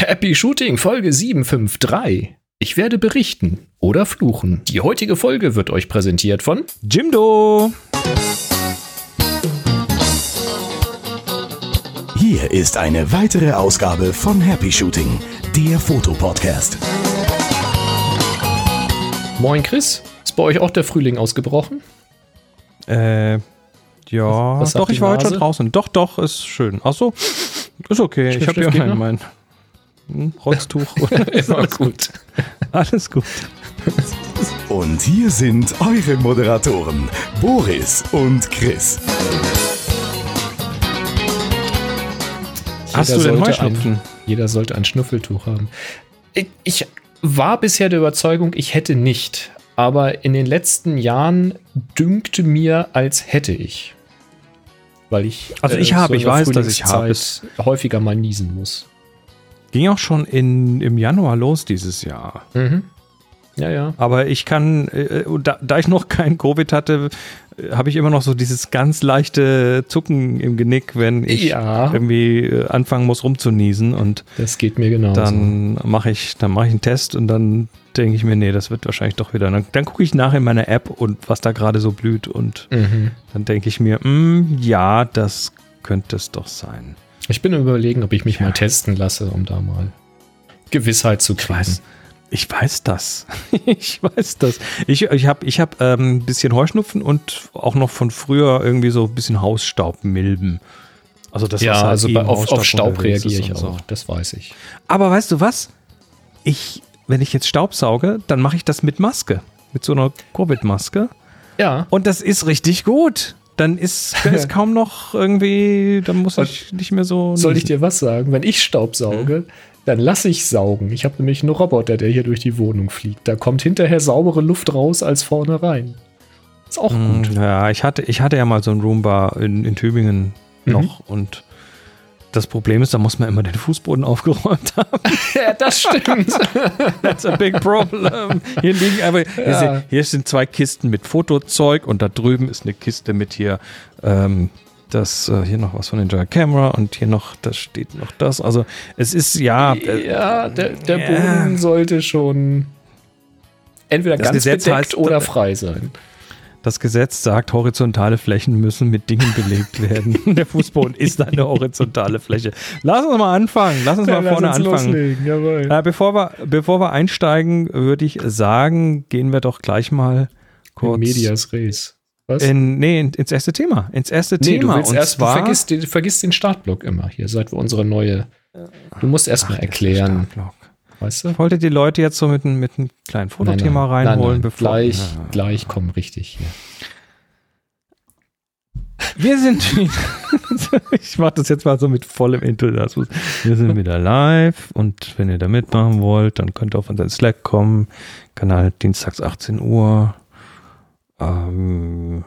Happy Shooting Folge 753. Ich werde berichten oder fluchen. Die heutige Folge wird euch präsentiert von Jimdo. Hier ist eine weitere Ausgabe von Happy Shooting, der Fotopodcast. Moin Chris. Ist bei euch auch der Frühling ausgebrochen? Äh, ja, Was sagt doch, ich war heute schon draußen. Doch, doch, ist schön. Ach so, ist okay. Schniff, ich habe schniff, ja mein hm, Rotztuch. Immer gut. Alles gut. Und hier sind eure Moderatoren, Boris und Chris. Hast Jeder du denn sollte Heuschnupfen? Ein, jeder sollte ein Schnuffeltuch haben. Ich, war bisher der Überzeugung, ich hätte nicht. Aber in den letzten Jahren dünkte mir, als hätte ich. Weil ich. Also ich habe, in ich weiß, dass ich habe. Häufiger mal niesen muss. Ging auch schon in, im Januar los dieses Jahr. Mhm. Ja, ja. Aber ich kann, äh, da, da ich noch kein Covid hatte, äh, habe ich immer noch so dieses ganz leichte Zucken im Genick, wenn ich Ja. irgendwie äh, anfangen muss rumzuniesen und Das geht mir genauso. dann mache ich, dann mache ich einen Test und dann denke ich mir, nee, das wird wahrscheinlich doch wieder. Dann, dann gucke ich nach in meiner App und was da gerade so blüht und Mhm. dann denke ich mir, mm, ja, das könnte es doch sein. Ich bin überlegen, ob ich mich Ja. mal testen lasse, um da mal Gewissheit zu Ich kriegen. weiß, ich weiß das. ich weiß das. Ich, ich habe ich hab, ähm, ein bisschen Heuschnupfen und auch noch von früher irgendwie so ein bisschen Hausstaubmilben. Also das ja, halt also bei, auf, auf Staub reagiere ich auch. so. Das weiß ich. Aber weißt du was? Ich, wenn ich jetzt Staubsauge, dann mache ich das mit Maske. Mit so einer Covid-Maske. Ja. Und das ist richtig gut. Dann ist, da ist kaum noch irgendwie, dann muss ich nicht mehr so. Soll ich dir was sagen? Wenn ich Staub sauge, dann lasse ich saugen. Ich habe nämlich einen Roboter, der hier durch die Wohnung fliegt. Da kommt hinterher saubere Luft raus als vorne rein. Ist auch Mm, gut. Ja, ich hatte, ich hatte ja mal so ein Roomba in, in Tübingen Mhm. noch und das Problem ist, da muss man immer den Fußboden aufgeräumt haben. Ja, das stimmt. That's a big problem. Hier liegen aber, hier, Ja. sind, hier sind zwei Kisten mit Fotozeug und da drüben ist eine Kiste mit hier, ähm, das, äh, hier noch was von Ninja Camera und hier noch, da steht noch das. Also es ist ja, äh, ja, der, der Ja. Boden sollte schon entweder Das ganz Gesetz bedeckt heißt- oder frei sein. Das Gesetz sagt, horizontale Flächen müssen mit Dingen belegt werden. Der Fußboden ist eine horizontale Fläche. Lass uns mal anfangen. Lass uns mal vorne anfangen. Jawohl. Äh, bevor, wir, bevor wir einsteigen, würde ich sagen, gehen wir doch gleich mal kurz Medias Res. Was? in, nee, in, ins erste Thema. Ins erste nee, Thema. du erst, du zwar vergisst, den- vergisst den Startblock immer hier, seit wir unsere neue. Du musst erst mal erklären, Startblock. Weißt du? Ich wollte die Leute jetzt so mit, einem- mit einem kleinen Fotothema Nein, nein, reinholen, nein, bevor Gleich, Ja. gleich kommen richtig hier. Wir sind wieder. ich mache das jetzt mal so mit vollem Enthusiasmus. Wir sind wieder live und wenn ihr da mitmachen wollt, dann könnt ihr auf unseren Slack kommen. Kanal dienstags 18 Uhr. Ähm,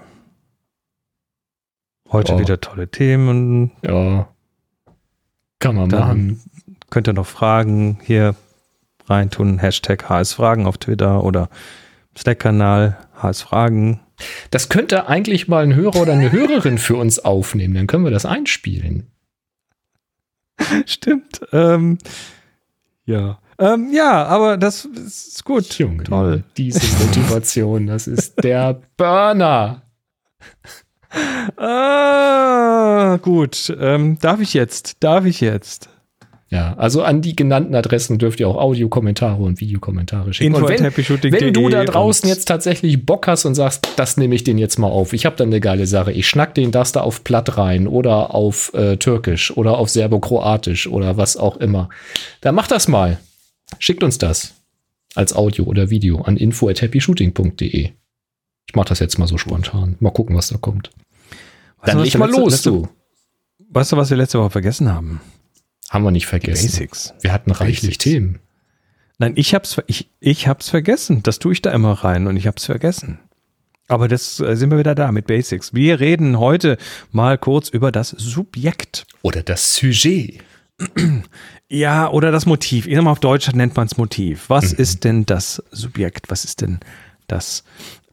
heute Ja. wieder tolle Themen. Ja. Kann man Dann machen. könnt ihr noch Fragen hier reintun. Hashtag HS-Fragen auf Twitter oder Slack-Kanal HS-Fragen. Das könnte eigentlich mal ein Hörer oder eine Hörerin für uns aufnehmen. Dann können wir das einspielen. Stimmt. Ähm, ja. Ähm, ja, aber das ist gut. Junge, Toll. diese Motivation, das ist der Burner. Ah, gut. Ähm, darf ich jetzt? Darf ich jetzt? Ja, also an die genannten Adressen dürft ihr auch Audiokommentare und Videokommentare schicken. Und wenn, wenn du da draußen jetzt tatsächlich Bock hast und sagst, das nehme ich den jetzt mal auf, ich habe dann eine geile Sache, ich schnack den das da auf Platt rein oder auf äh, Türkisch oder auf Serbokroatisch oder was auch immer, dann macht das mal. Schickt uns das als Audio oder Video an info@happyshooting.de. Ich mach das jetzt mal so spontan. Mal gucken, was da kommt. Dann leg mal los, du. Weißt du, was wir letzte Woche vergessen haben? Haben wir nicht vergessen. Basics. Wir hatten reichlich Basics. Themen. Nein, ich hab's, ich, ich hab's vergessen. Das tue ich da immer rein und ich hab's vergessen. Aber das äh, sind wir wieder da mit Basics. Wir reden heute mal kurz über das Subjekt. Oder das Sujet. Ja, oder das Motiv. Ich sag mal, auf Deutsch nennt man es Motiv. Was ist denn das Subjekt? Was ist denn das,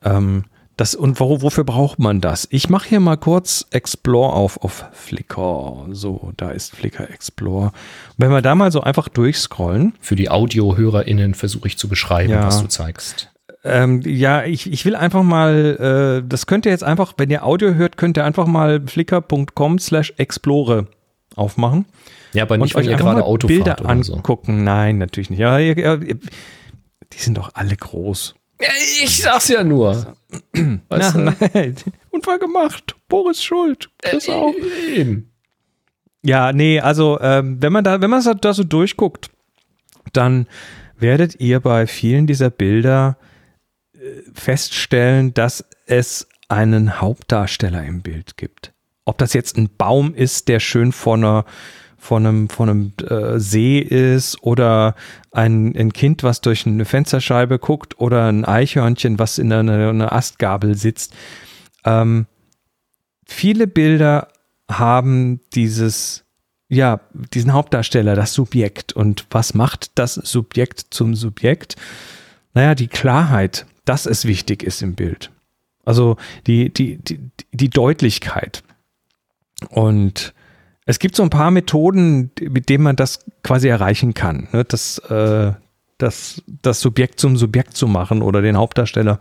ähm, das und wo, wofür braucht man das? Ich mache hier mal kurz Explore auf auf Flickr. So, da ist Flickr Explore. Wenn wir da mal so einfach durchscrollen. Für die AudiohörerInnen versuche ich zu beschreiben, ja. was du zeigst. Ähm, ja, ich, ich will einfach mal, äh, das könnt ihr jetzt einfach, wenn ihr Audio hört, könnt ihr einfach mal flickr.com slash explore aufmachen. Ja, aber nicht, wenn ihr gerade Auto Bilder angucken. So. Nein, natürlich nicht. Ja, die sind doch alle groß. Ich sag's ja nur. Weißt Na, nein. Unfall gemacht. Boris schuld. Chris äh, auch. Eben. Ja, nee, also ähm, wenn man da, wenn man da so durchguckt, dann werdet ihr bei vielen dieser Bilder äh, feststellen, dass es einen Hauptdarsteller im Bild gibt. Ob das jetzt ein Baum ist, der schön vor einer von einem, von einem äh, See ist oder ein, ein Kind, was durch eine Fensterscheibe guckt oder ein Eichhörnchen, was in einer, einer Astgabel sitzt. Ähm, viele Bilder haben dieses, ja, diesen Hauptdarsteller, das Subjekt. Und was macht das Subjekt zum Subjekt? Naja, die Klarheit, dass es wichtig ist im Bild. Also die, die, die, die Deutlichkeit. Und es gibt so ein paar Methoden, mit denen man das quasi erreichen kann. Ne? Das, äh, das, das Subjekt zum Subjekt zu machen oder den Hauptdarsteller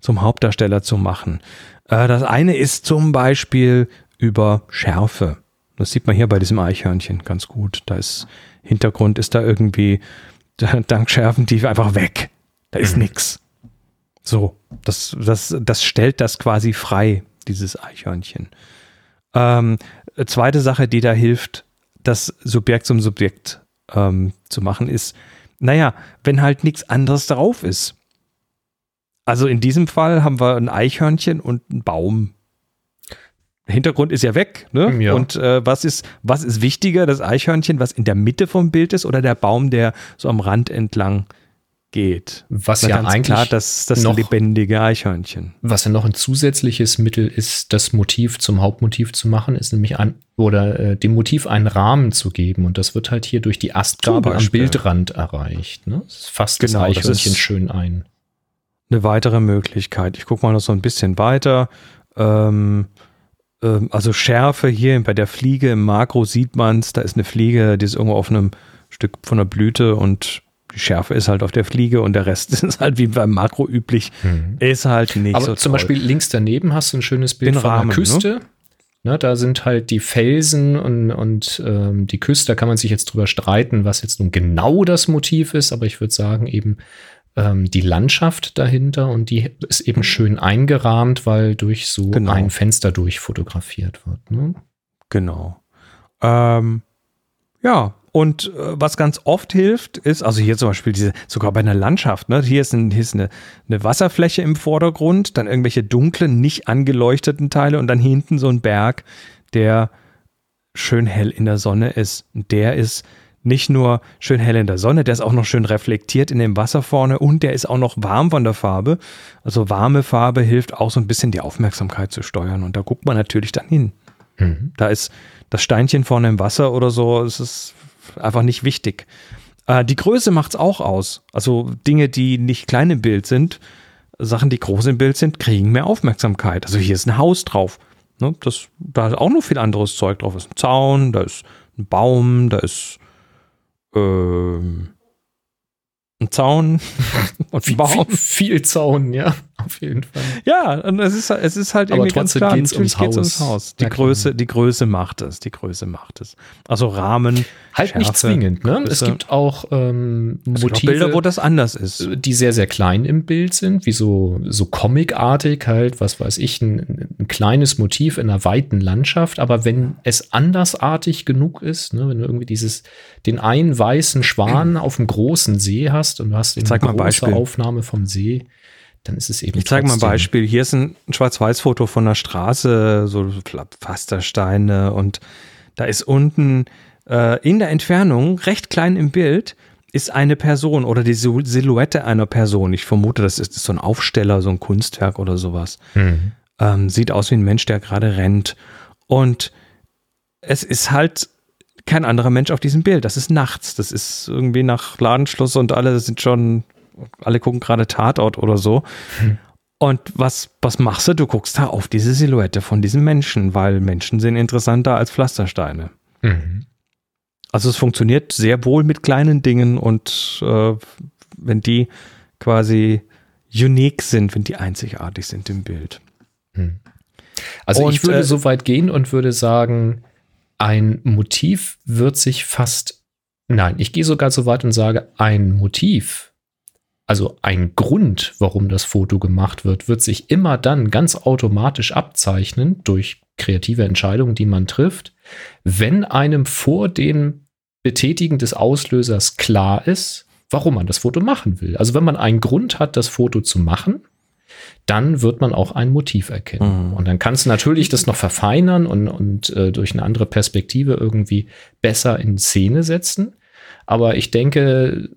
zum Hauptdarsteller zu machen. Äh, das eine ist zum Beispiel über Schärfe. Das sieht man hier bei diesem Eichhörnchen ganz gut. Da ist Hintergrund ist da irgendwie dank Schärfentiefe einfach weg. Da ist mhm. nichts. So, das, das, das stellt das quasi frei, dieses Eichhörnchen. Ähm, zweite Sache, die da hilft, das Subjekt zum Subjekt ähm, zu machen, ist, naja, wenn halt nichts anderes drauf ist. Also in diesem Fall haben wir ein Eichhörnchen und einen Baum. Der Hintergrund ist ja weg, ne? Ja. Und äh, was ist, was ist wichtiger, das Eichhörnchen, was in der Mitte vom Bild ist, oder der Baum, der so am Rand entlang geht. Was ja eigentlich klar, das, das noch, lebendige Eichhörnchen. Was ja noch ein zusätzliches Mittel ist, das Motiv zum Hauptmotiv zu machen, ist nämlich ein, oder äh, dem Motiv einen Rahmen zu geben. Und das wird halt hier durch die Astgabel am Bildrand erreicht. Ne? Das fasst genau, das Eichhörnchen das schön ein. Eine weitere Möglichkeit. Ich gucke mal noch so ein bisschen weiter. Ähm, ähm, also Schärfe hier bei der Fliege im Makro sieht man es. Da ist eine Fliege, die ist irgendwo auf einem Stück von der Blüte und die Schärfe ist halt auf der Fliege und der Rest ist halt wie beim Makro üblich, mhm. ist halt nicht Aber so zum Beispiel links daneben hast du ein schönes Bild Den von Rahmen, der Küste. Ne? Ne, da sind halt die Felsen und, und ähm, die Küste, da kann man sich jetzt drüber streiten, was jetzt nun genau das Motiv ist, aber ich würde sagen, eben ähm, die Landschaft dahinter und die ist eben schön eingerahmt, weil durch so genau. ein Fenster durchfotografiert wird. Ne? Genau. Ähm, ja, und äh, was ganz oft hilft, ist, also hier zum Beispiel diese, sogar bei einer Landschaft, ne, hier ist, ein, hier ist eine, eine Wasserfläche im Vordergrund, dann irgendwelche dunklen, nicht angeleuchteten Teile und dann hinten so ein Berg, der schön hell in der Sonne ist. Der ist nicht nur schön hell in der Sonne, der ist auch noch schön reflektiert in dem Wasser vorne und der ist auch noch warm von der Farbe. Also warme Farbe hilft auch so ein bisschen die Aufmerksamkeit zu steuern und da guckt man natürlich dann hin. Mhm. Da ist das Steinchen vorne im Wasser oder so, es ist einfach nicht wichtig. Äh, die Größe macht es auch aus. Also Dinge, die nicht klein im Bild sind, Sachen, die groß im Bild sind, kriegen mehr Aufmerksamkeit. Also hier ist ein Haus drauf. Ne? Das, da ist auch noch viel anderes Zeug drauf. Da ist ein Zaun, da ist ein Baum, da ist ähm, ein Zaun und ein Baum. Viel, viel, Zaun, ja, auf jeden Fall. Ja, und es ist, es ist halt irgendwie ganz klar, geht's ums, geht's ums Haus. Die Größe, die Größe macht es, die Größe macht es. Also Rahmen, Halt Schärfe, nicht zwingend, ne? Größe. Es gibt auch ähm, Motive, auch Bilder, wo das anders ist. Die sehr, sehr klein im Bild sind, wie so, so comicartig halt, was weiß ich, ein, ein kleines Motiv in einer weiten Landschaft. Aber wenn es andersartig genug ist, ne, wenn du irgendwie dieses, den einen weißen Schwan auf dem großen See hast und du hast eine große Beispiel. Aufnahme vom See, dann ist es eben. Ich zeige mal ein Beispiel. Hier ist ein Schwarz-Weiß-Foto von der Straße, so Pflastersteine und da ist unten äh, in der Entfernung, recht klein im Bild, ist eine Person oder die Silhouette einer Person. Ich vermute, das ist so ein Aufsteller, so ein Kunstwerk oder sowas. Mhm. Ähm, sieht aus wie ein Mensch, der gerade rennt. Und es ist halt kein anderer Mensch auf diesem Bild. Das ist nachts. Das ist irgendwie nach Ladenschluss und alle sind schon, alle gucken gerade Tatort oder so. Mhm. Und was, was machst du? Du guckst da auf diese Silhouette von diesem Menschen, weil Menschen sind interessanter als Pflastersteine. Mhm. Also es funktioniert sehr wohl mit kleinen Dingen und äh, wenn die quasi unique sind, wenn die einzigartig sind im Bild. Mhm. Also und, ich würde äh, so weit gehen und würde sagen, ein Motiv wird sich fast, nein, ich gehe sogar so weit und sage, ein Motiv, also ein Grund, warum das Foto gemacht wird, wird sich immer dann ganz automatisch abzeichnen durch kreative Entscheidungen, die man trifft, wenn einem vor dem Betätigen des Auslösers klar ist, warum man das Foto machen will. Also wenn man einen Grund hat, das Foto zu machen, dann wird man auch ein Motiv erkennen. Mhm. Und dann kannst du natürlich das noch verfeinern und, und äh, durch eine andere Perspektive irgendwie besser in Szene setzen. Aber ich denke,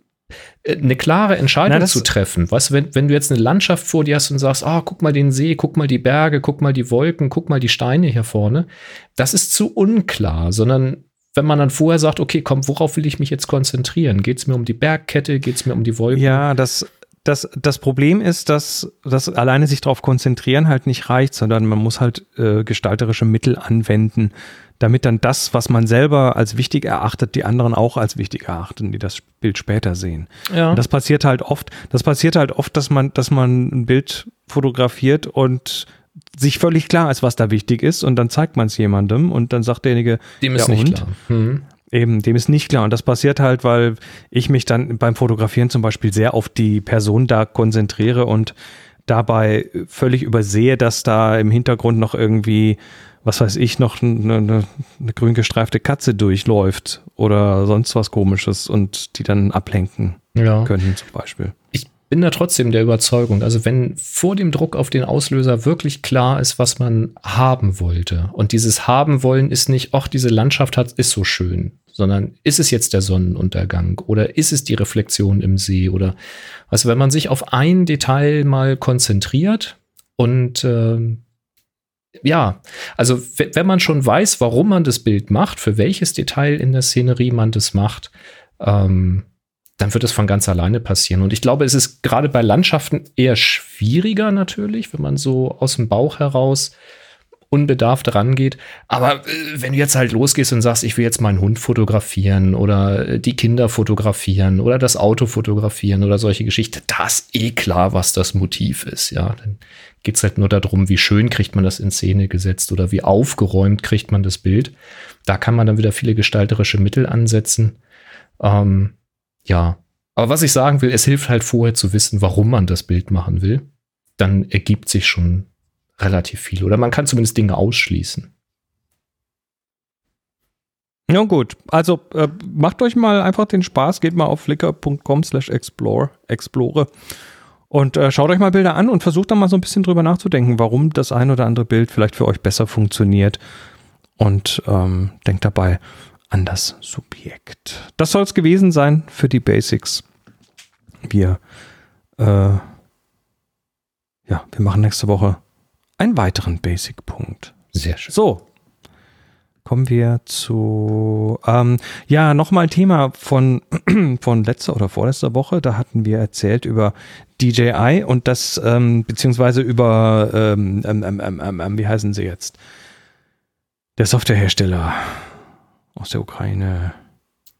eine klare Entscheidung Na, zu treffen. Weißt du, wenn, wenn du jetzt eine Landschaft vor dir hast und sagst, ah, oh, guck mal den See, guck mal die Berge, guck mal die Wolken, guck mal die Steine hier vorne, das ist zu unklar, sondern wenn man dann vorher sagt, okay, komm, worauf will ich mich jetzt konzentrieren? Geht es mir um die Bergkette? Geht es mir um die Wolken? Ja, das, das, das Problem ist, dass, dass alleine sich darauf konzentrieren halt nicht reicht, sondern man muss halt äh, gestalterische Mittel anwenden, damit dann das, was man selber als wichtig erachtet, die anderen auch als wichtig erachten, die das Bild später sehen. Ja. Und das passiert halt oft, das passiert halt oft, dass man, dass man ein Bild fotografiert und sich völlig klar ist, was da wichtig ist und dann zeigt man es jemandem und dann sagt derjenige, dem ist ja, nicht und? klar. Hm. Eben, dem ist nicht klar. Und das passiert halt, weil ich mich dann beim Fotografieren zum Beispiel sehr auf die Person da konzentriere und dabei völlig übersehe, dass da im Hintergrund noch irgendwie, was weiß ich, noch eine, eine, eine grün gestreifte Katze durchläuft oder sonst was komisches und die dann ablenken ja. können zum Beispiel. Ich bin da trotzdem der Überzeugung, also wenn vor dem Druck auf den Auslöser wirklich klar ist, was man haben wollte und dieses haben wollen ist nicht, ach, diese Landschaft hat, ist so schön, sondern ist es jetzt der Sonnenuntergang oder ist es die Reflexion im See oder also wenn man sich auf ein Detail mal konzentriert und äh, ja, also wenn man schon weiß, warum man das Bild macht, für welches Detail in der Szenerie man das macht, ähm, dann wird es von ganz alleine passieren. Und ich glaube, es ist gerade bei Landschaften eher schwieriger natürlich, wenn man so aus dem Bauch heraus unbedarft rangeht. Aber äh, wenn du jetzt halt losgehst und sagst, ich will jetzt meinen Hund fotografieren oder äh, die Kinder fotografieren oder das Auto fotografieren oder solche Geschichten, da ist eh klar, was das Motiv ist. Ja, dann geht's halt nur darum, wie schön kriegt man das in Szene gesetzt oder wie aufgeräumt kriegt man das Bild. Da kann man dann wieder viele gestalterische Mittel ansetzen. Ähm, ja, aber was ich sagen will, es hilft halt vorher zu wissen, warum man das Bild machen will. Dann ergibt sich schon relativ viel. Oder man kann zumindest Dinge ausschließen. Ja gut, also äh, macht euch mal einfach den Spaß, geht mal auf flickr.com slash explore, explore und äh, schaut euch mal Bilder an und versucht dann mal so ein bisschen drüber nachzudenken, warum das ein oder andere Bild vielleicht für euch besser funktioniert und ähm, denkt dabei an das Subjekt. Das soll es gewesen sein für die Basics. Wir, äh, ja, wir machen nächste Woche einen weiteren Basic-Punkt. Sehr schön. So, kommen wir zu, ähm, ja, nochmal Thema von, von letzter oder vorletzter Woche. Da hatten wir erzählt über DJI und das, ähm, beziehungsweise über, ähm, ähm, ähm, ähm wie heißen sie jetzt? Der Softwarehersteller aus der Ukraine.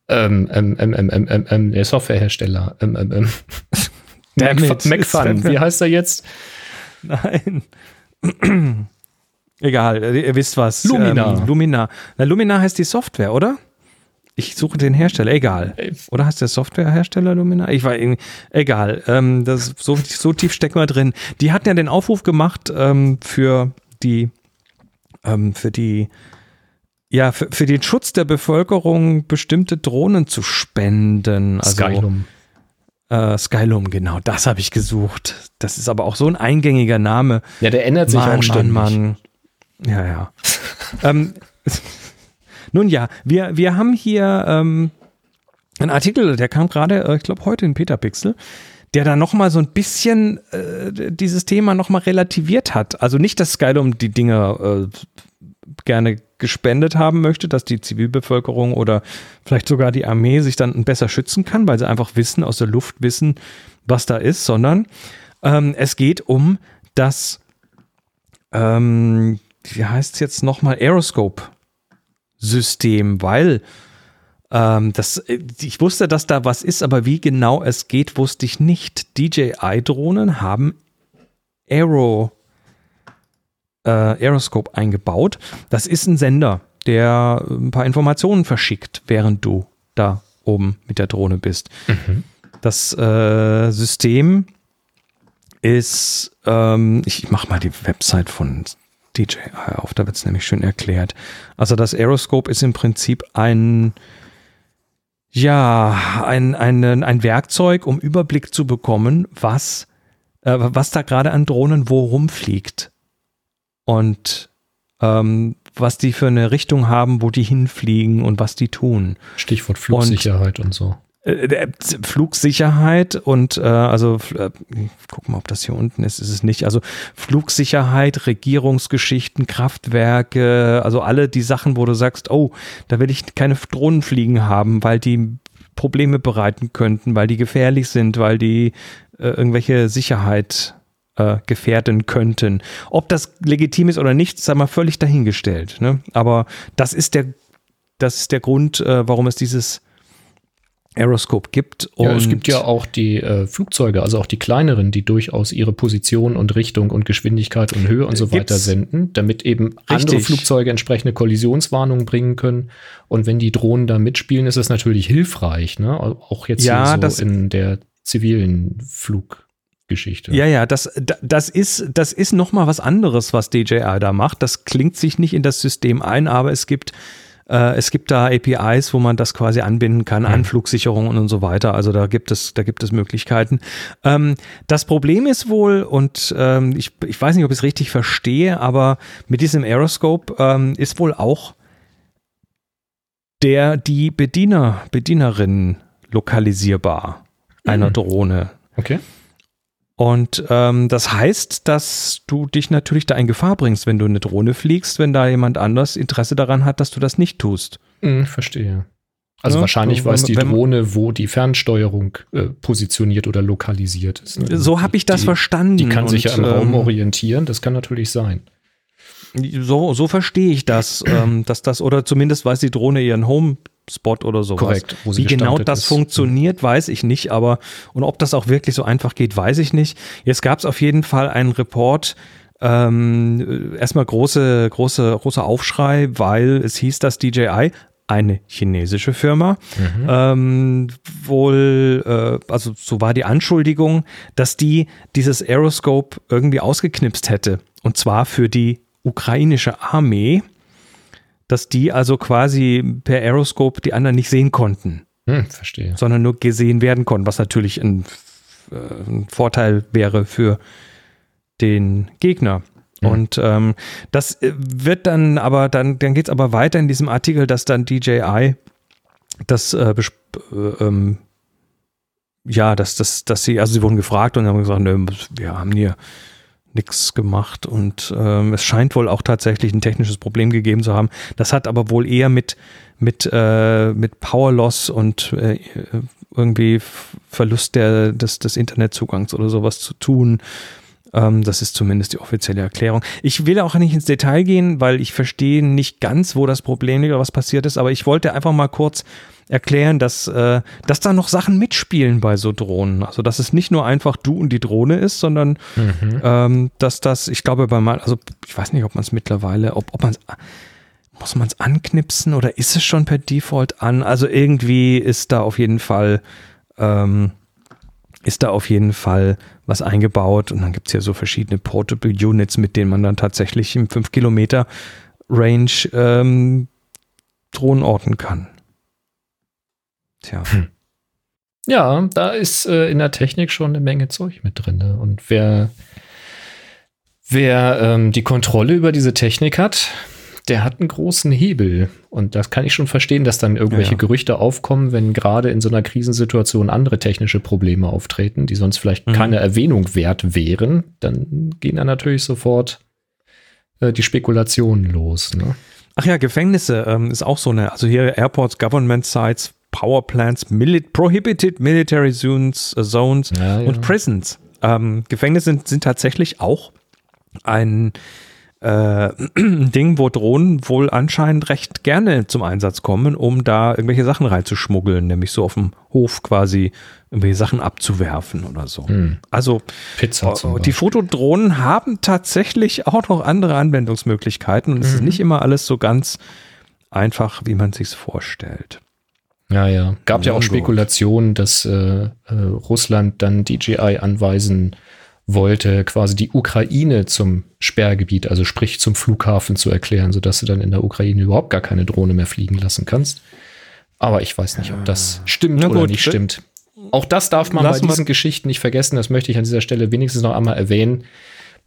Ähm, ähm, ähm, ähm, ähm, ähm, ähm der Softwarehersteller. Ähm, ähm, ähm. MacFun, wie heißt er jetzt? Nein. Egal, ihr wisst was. Lumina. Ähm, Lumina. Na, Lumina heißt die Software, oder? Ich suche den Hersteller, egal. Oder heißt der Softwarehersteller Lumina? Ich war irgendwie, egal. Ähm, das, so, so tief stecken wir drin. Die hatten ja den Aufruf gemacht ähm, für die, ähm, für die ja, für, für den Schutz der Bevölkerung bestimmte Drohnen zu spenden. Also, Skylum. Äh, Skylum, genau, das habe ich gesucht. Das ist aber auch so ein eingängiger Name. Ja, der ändert sich Mann, auch ständig. Mann, Mann. Ja, ja. ähm, nun ja, wir, wir haben hier ähm, einen Artikel, der kam gerade, äh, ich glaube heute in Peter Pixel, der da nochmal so ein bisschen äh, dieses Thema nochmal relativiert hat. Also nicht, dass Skylum die Dinge äh, gerne gespendet haben möchte, dass die Zivilbevölkerung oder vielleicht sogar die Armee sich dann besser schützen kann, weil sie einfach wissen, aus der Luft wissen, was da ist, sondern ähm, es geht um das, ähm, wie heißt es jetzt nochmal, Aeroscope-System, weil ähm, das, ich wusste, dass da was ist, aber wie genau es geht, wusste ich nicht. DJI-Drohnen haben Aero, äh, Aeroscope eingebaut. Das ist ein Sender, der ein paar Informationen verschickt, während du da oben mit der Drohne bist. Mhm. Das äh, System ist, ähm, ich mache mal die Website von DJI auf, da wird es nämlich schön erklärt. Also das Aeroscope ist im Prinzip ein ja, ein, ein, ein Werkzeug, um Überblick zu bekommen, was, äh, was da gerade an Drohnen wo rumfliegt. Und ähm, was die für eine Richtung haben, wo die hinfliegen und was die tun. Stichwort Flugsicherheit und, und so. Äh, Flugsicherheit und äh, also äh, guck mal, ob das hier unten ist, ist es nicht. Also Flugsicherheit, Regierungsgeschichten, Kraftwerke, also alle die Sachen, wo du sagst, oh, da will ich keine Drohnen fliegen haben, weil die Probleme bereiten könnten, weil die gefährlich sind, weil die äh, irgendwelche Sicherheit äh, gefährden könnten. Ob das legitim ist oder nicht, sei mal völlig dahingestellt. Ne? Aber das ist der, das ist der Grund, äh, warum es dieses Aeroscope gibt. ja, es gibt ja auch die äh, Flugzeuge, also auch die kleineren, die durchaus ihre Position und Richtung und Geschwindigkeit und Höhe und so weiter senden, damit eben Richtig. andere Flugzeuge entsprechende Kollisionswarnungen bringen können. Und wenn die Drohnen da mitspielen, ist es natürlich hilfreich, ne? Auch jetzt ja, so in der zivilen Fluggeschichte. Ja, ja, das, das ist, das ist nochmal was anderes, was DJI da macht. Das klingt sich nicht in das System ein, aber es gibt äh, es gibt da APIs, wo man das quasi anbinden kann, mhm. Anflugsicherung und so weiter. Also da gibt es, da gibt es Möglichkeiten. Ähm, das Problem ist wohl, und ähm, ich, ich weiß nicht, ob ich es richtig verstehe, aber mit diesem Aeroscope ähm, ist wohl auch der, die Bediener, Bedienerin lokalisierbar einer mhm. Drohne. Okay. Und ähm, das heißt, dass du dich natürlich da in Gefahr bringst, wenn du eine Drohne fliegst, wenn da jemand anders Interesse daran hat, dass du das nicht tust. Mhm, verstehe. Also ja, wahrscheinlich weiß die Drohne, wo die Fernsteuerung äh, positioniert oder lokalisiert ist. Ne? So habe ich das die, verstanden. Die kann sich ja im ähm, Raum orientieren, das kann natürlich sein. So, so verstehe ich das, ähm, dass das, oder zumindest weiß die Drohne ihren Home Spot oder sowas. Korrekt. Wie genau das ist. funktioniert, weiß ich nicht, aber und ob das auch wirklich so einfach geht, weiß ich nicht. Jetzt gab es auf jeden Fall einen Report, ähm, erstmal große, große, großer Aufschrei, weil es hieß, dass DJI eine chinesische Firma. Mhm. Ähm, wohl, äh, also so war die Anschuldigung, dass die dieses Aeroscope irgendwie ausgeknipst hätte. Und zwar für die ukrainische Armee dass die also quasi per Aeroscope die anderen nicht sehen konnten. Hm, verstehe. Sondern nur gesehen werden konnten, was natürlich ein, äh, ein Vorteil wäre für den Gegner. Mhm. Und ähm, das äh, wird dann aber, dann, dann geht es aber weiter in diesem Artikel, dass dann DJI das äh, äh, ähm, ja, dass, dass, dass sie, also sie wurden gefragt und haben gesagt, nö, wir haben hier nichts gemacht und ähm, es scheint wohl auch tatsächlich ein technisches Problem gegeben zu haben. Das hat aber wohl eher mit, mit, äh, mit Power Loss und äh, irgendwie Verlust der, des, des Internetzugangs oder sowas zu tun. Ähm, das ist zumindest die offizielle Erklärung. Ich will auch nicht ins Detail gehen, weil ich verstehe nicht ganz, wo das Problem liegt oder was passiert ist, aber ich wollte einfach mal kurz erklären, dass, äh, dass da noch Sachen mitspielen bei so Drohnen. Also, dass es nicht nur einfach du und die Drohne ist, sondern mhm. ähm, dass das, ich glaube, bei mal, also ich weiß nicht, ob man es mittlerweile, ob, ob man es muss man es anknipsen oder ist es schon per Default an? Also irgendwie ist da auf jeden Fall, ähm, ist da auf jeden Fall was eingebaut und dann gibt es ja so verschiedene Portable Units, mit denen man dann tatsächlich im 5 Kilometer Range ähm, Drohnen orten kann. Tja. Hm. Ja, da ist äh, in der Technik schon eine Menge Zeug mit drin. Ne? Und wer, wer ähm, die Kontrolle über diese Technik hat, der hat einen großen Hebel. Und das kann ich schon verstehen, dass dann irgendwelche ja. Gerüchte aufkommen, wenn gerade in so einer Krisensituation andere technische Probleme auftreten, die sonst vielleicht mhm. keine Erwähnung wert wären. Dann gehen da natürlich sofort äh, die Spekulationen los. Ne? Ach ja, Gefängnisse ähm, ist auch so eine, also hier Airports, Government Sites, Power Plants, Mili Prohibited Military Zones, äh, Zones ja, ja. und Prisons. Ähm, Gefängnisse sind, sind tatsächlich auch ein äh, Ding, wo Drohnen wohl anscheinend recht gerne zum Einsatz kommen, um da irgendwelche Sachen reinzuschmuggeln, nämlich so auf dem Hof quasi irgendwelche Sachen abzuwerfen oder so. Hm. Also Pizza äh, die Fotodrohnen haben tatsächlich auch noch andere Anwendungsmöglichkeiten und mhm. es ist mhm. nicht immer alles so ganz einfach, wie man sich vorstellt. Ja, ja. Gab ja, auch Spekulationen, dass äh, äh, Russland dann DJI anweisen wollte, quasi die Ukraine zum Sperrgebiet, also sprich zum Flughafen zu erklären, sodass du dann in der Ukraine überhaupt gar keine Drohne mehr fliegen lassen kannst. Aber ich weiß nicht, ob das stimmt Na oder gut, nicht stimmt. Auch das darf man bei diesen Geschichten nicht vergessen. Das möchte ich an dieser Stelle wenigstens noch einmal erwähnen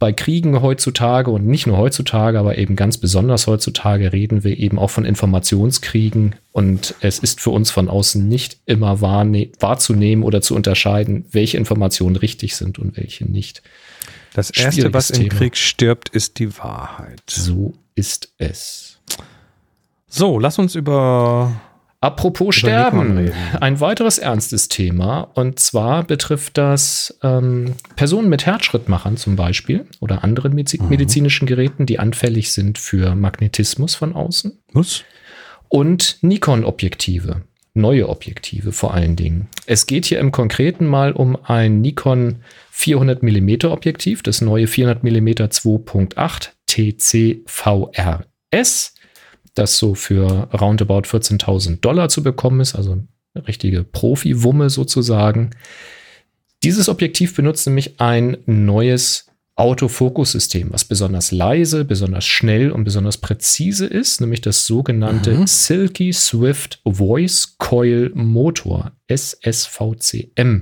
bei Kriegen heutzutage und nicht nur heutzutage, aber eben ganz besonders heutzutage reden wir eben auch von Informationskriegen und es ist für uns von außen nicht immer wahrzunehmen oder zu unterscheiden, welche Informationen richtig sind und welche nicht. Das Erste, was im Krieg stirbt, ist die Wahrheit. So ist es. So, lass uns über Apropos Sterben, ein weiteres ernstes Thema. Und zwar betrifft das ähm, Personen mit Herzschrittmachern zum Beispiel oder anderen Mediz mhm. medizinischen Geräten, die anfällig sind für Magnetismus von außen. Was? Und Nikon-Objektive, neue Objektive vor allen Dingen. Es geht hier im Konkreten mal um ein Nikon 400 mm Objektiv, das neue 400 mm 2.8 TC VRS das so für roundabout 14.000 Dollar zu bekommen ist, also eine richtige Profi-Wumme sozusagen. Dieses Objektiv benutzt nämlich ein neues Autofokussystem, was besonders leise, besonders schnell und besonders präzise ist, nämlich das sogenannte mhm. Silky Swift Voice Coil Motor, SSVCM.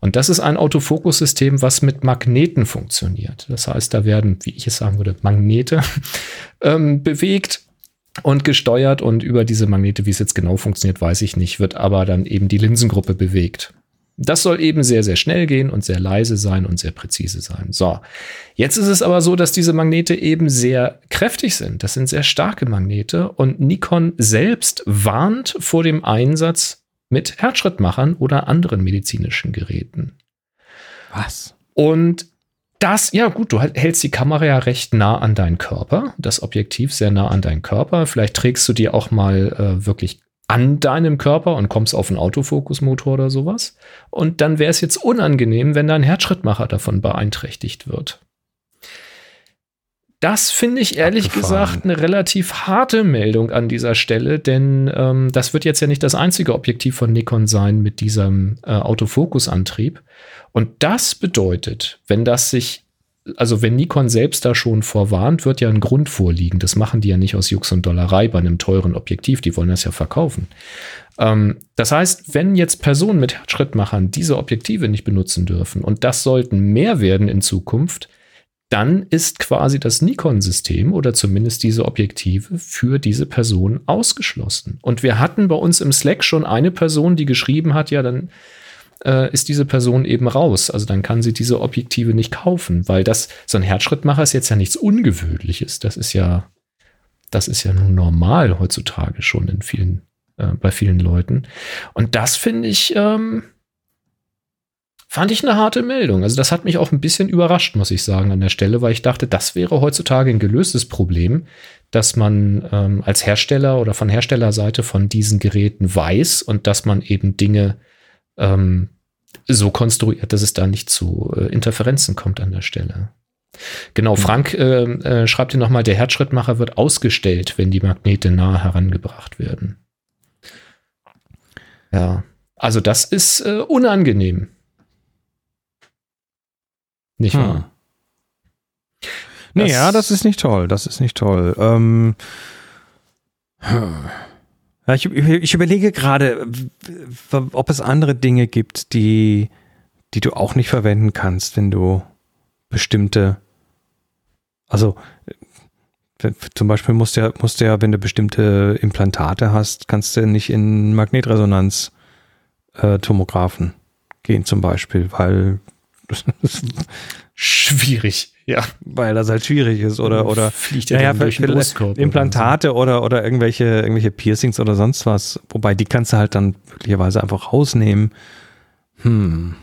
Und das ist ein Autofokussystem, was mit Magneten funktioniert. Das heißt, da werden, wie ich es sagen würde, Magnete ähm, bewegt und gesteuert und über diese Magnete, wie es jetzt genau funktioniert, weiß ich nicht, wird aber dann eben die Linsengruppe bewegt. Das soll eben sehr, sehr schnell gehen und sehr leise sein und sehr präzise sein. So, jetzt ist es aber so, dass diese Magnete eben sehr kräftig sind. Das sind sehr starke Magnete und Nikon selbst warnt vor dem Einsatz mit Herzschrittmachern oder anderen medizinischen Geräten. Was? Und das, ja gut, du hältst die Kamera ja recht nah an deinen Körper, das Objektiv sehr nah an deinen Körper. Vielleicht trägst du die auch mal äh, wirklich an deinem Körper und kommst auf einen Autofokusmotor oder sowas. Und dann wäre es jetzt unangenehm, wenn dein Herzschrittmacher davon beeinträchtigt wird. Das finde ich ehrlich Abgefahren. gesagt eine relativ harte Meldung an dieser Stelle, denn ähm, das wird jetzt ja nicht das einzige Objektiv von Nikon sein mit diesem äh, Autofokusantrieb. Und das bedeutet, wenn das sich, also wenn Nikon selbst da schon vorwarnt, wird ja ein Grund vorliegen. Das machen die ja nicht aus Jux und Dollerei bei einem teuren Objektiv, die wollen das ja verkaufen. Ähm, das heißt, wenn jetzt Personen mit Herzschrittmachern diese Objektive nicht benutzen dürfen und das sollten mehr werden in Zukunft, dann ist quasi das Nikon-System oder zumindest diese Objektive für diese Person ausgeschlossen. Und wir hatten bei uns im Slack schon eine Person, die geschrieben hat, ja, dann äh, ist diese Person eben raus. Also dann kann sie diese Objektive nicht kaufen, weil das, so ein Herzschrittmacher ist jetzt ja nichts Ungewöhnliches. Das ist ja, das ist ja nun normal heutzutage schon in vielen, äh, bei vielen Leuten. Und das finde ich, ähm, fand ich eine harte Meldung. Also das hat mich auch ein bisschen überrascht, muss ich sagen, an der Stelle, weil ich dachte, das wäre heutzutage ein gelöstes Problem, dass man ähm, als Hersteller oder von Herstellerseite von diesen Geräten weiß und dass man eben Dinge ähm, so konstruiert, dass es da nicht zu äh, Interferenzen kommt an der Stelle. Genau, hm. Frank äh, äh, schreibt hier nochmal, der Herzschrittmacher wird ausgestellt, wenn die Magnete nahe herangebracht werden. Ja, also das ist äh, unangenehm. Nicht hm. wahr? Nee, das, ja, das ist nicht toll. Das ist nicht toll. Ähm, ich, ich überlege gerade, ob es andere Dinge gibt, die, die du auch nicht verwenden kannst, wenn du bestimmte, also zum Beispiel musst du ja, musst du ja, wenn du bestimmte Implantate hast, kannst du nicht in Magnetresonanz-Tomographen äh, gehen zum Beispiel, weil schwierig. Ja. Weil das halt schwierig ist oder, oder fliegt ja, ja durch den Brustkorb Implantate oder, so. oder, oder irgendwelche, irgendwelche Piercings oder sonst was. Wobei die kannst du halt dann möglicherweise einfach rausnehmen. Hm.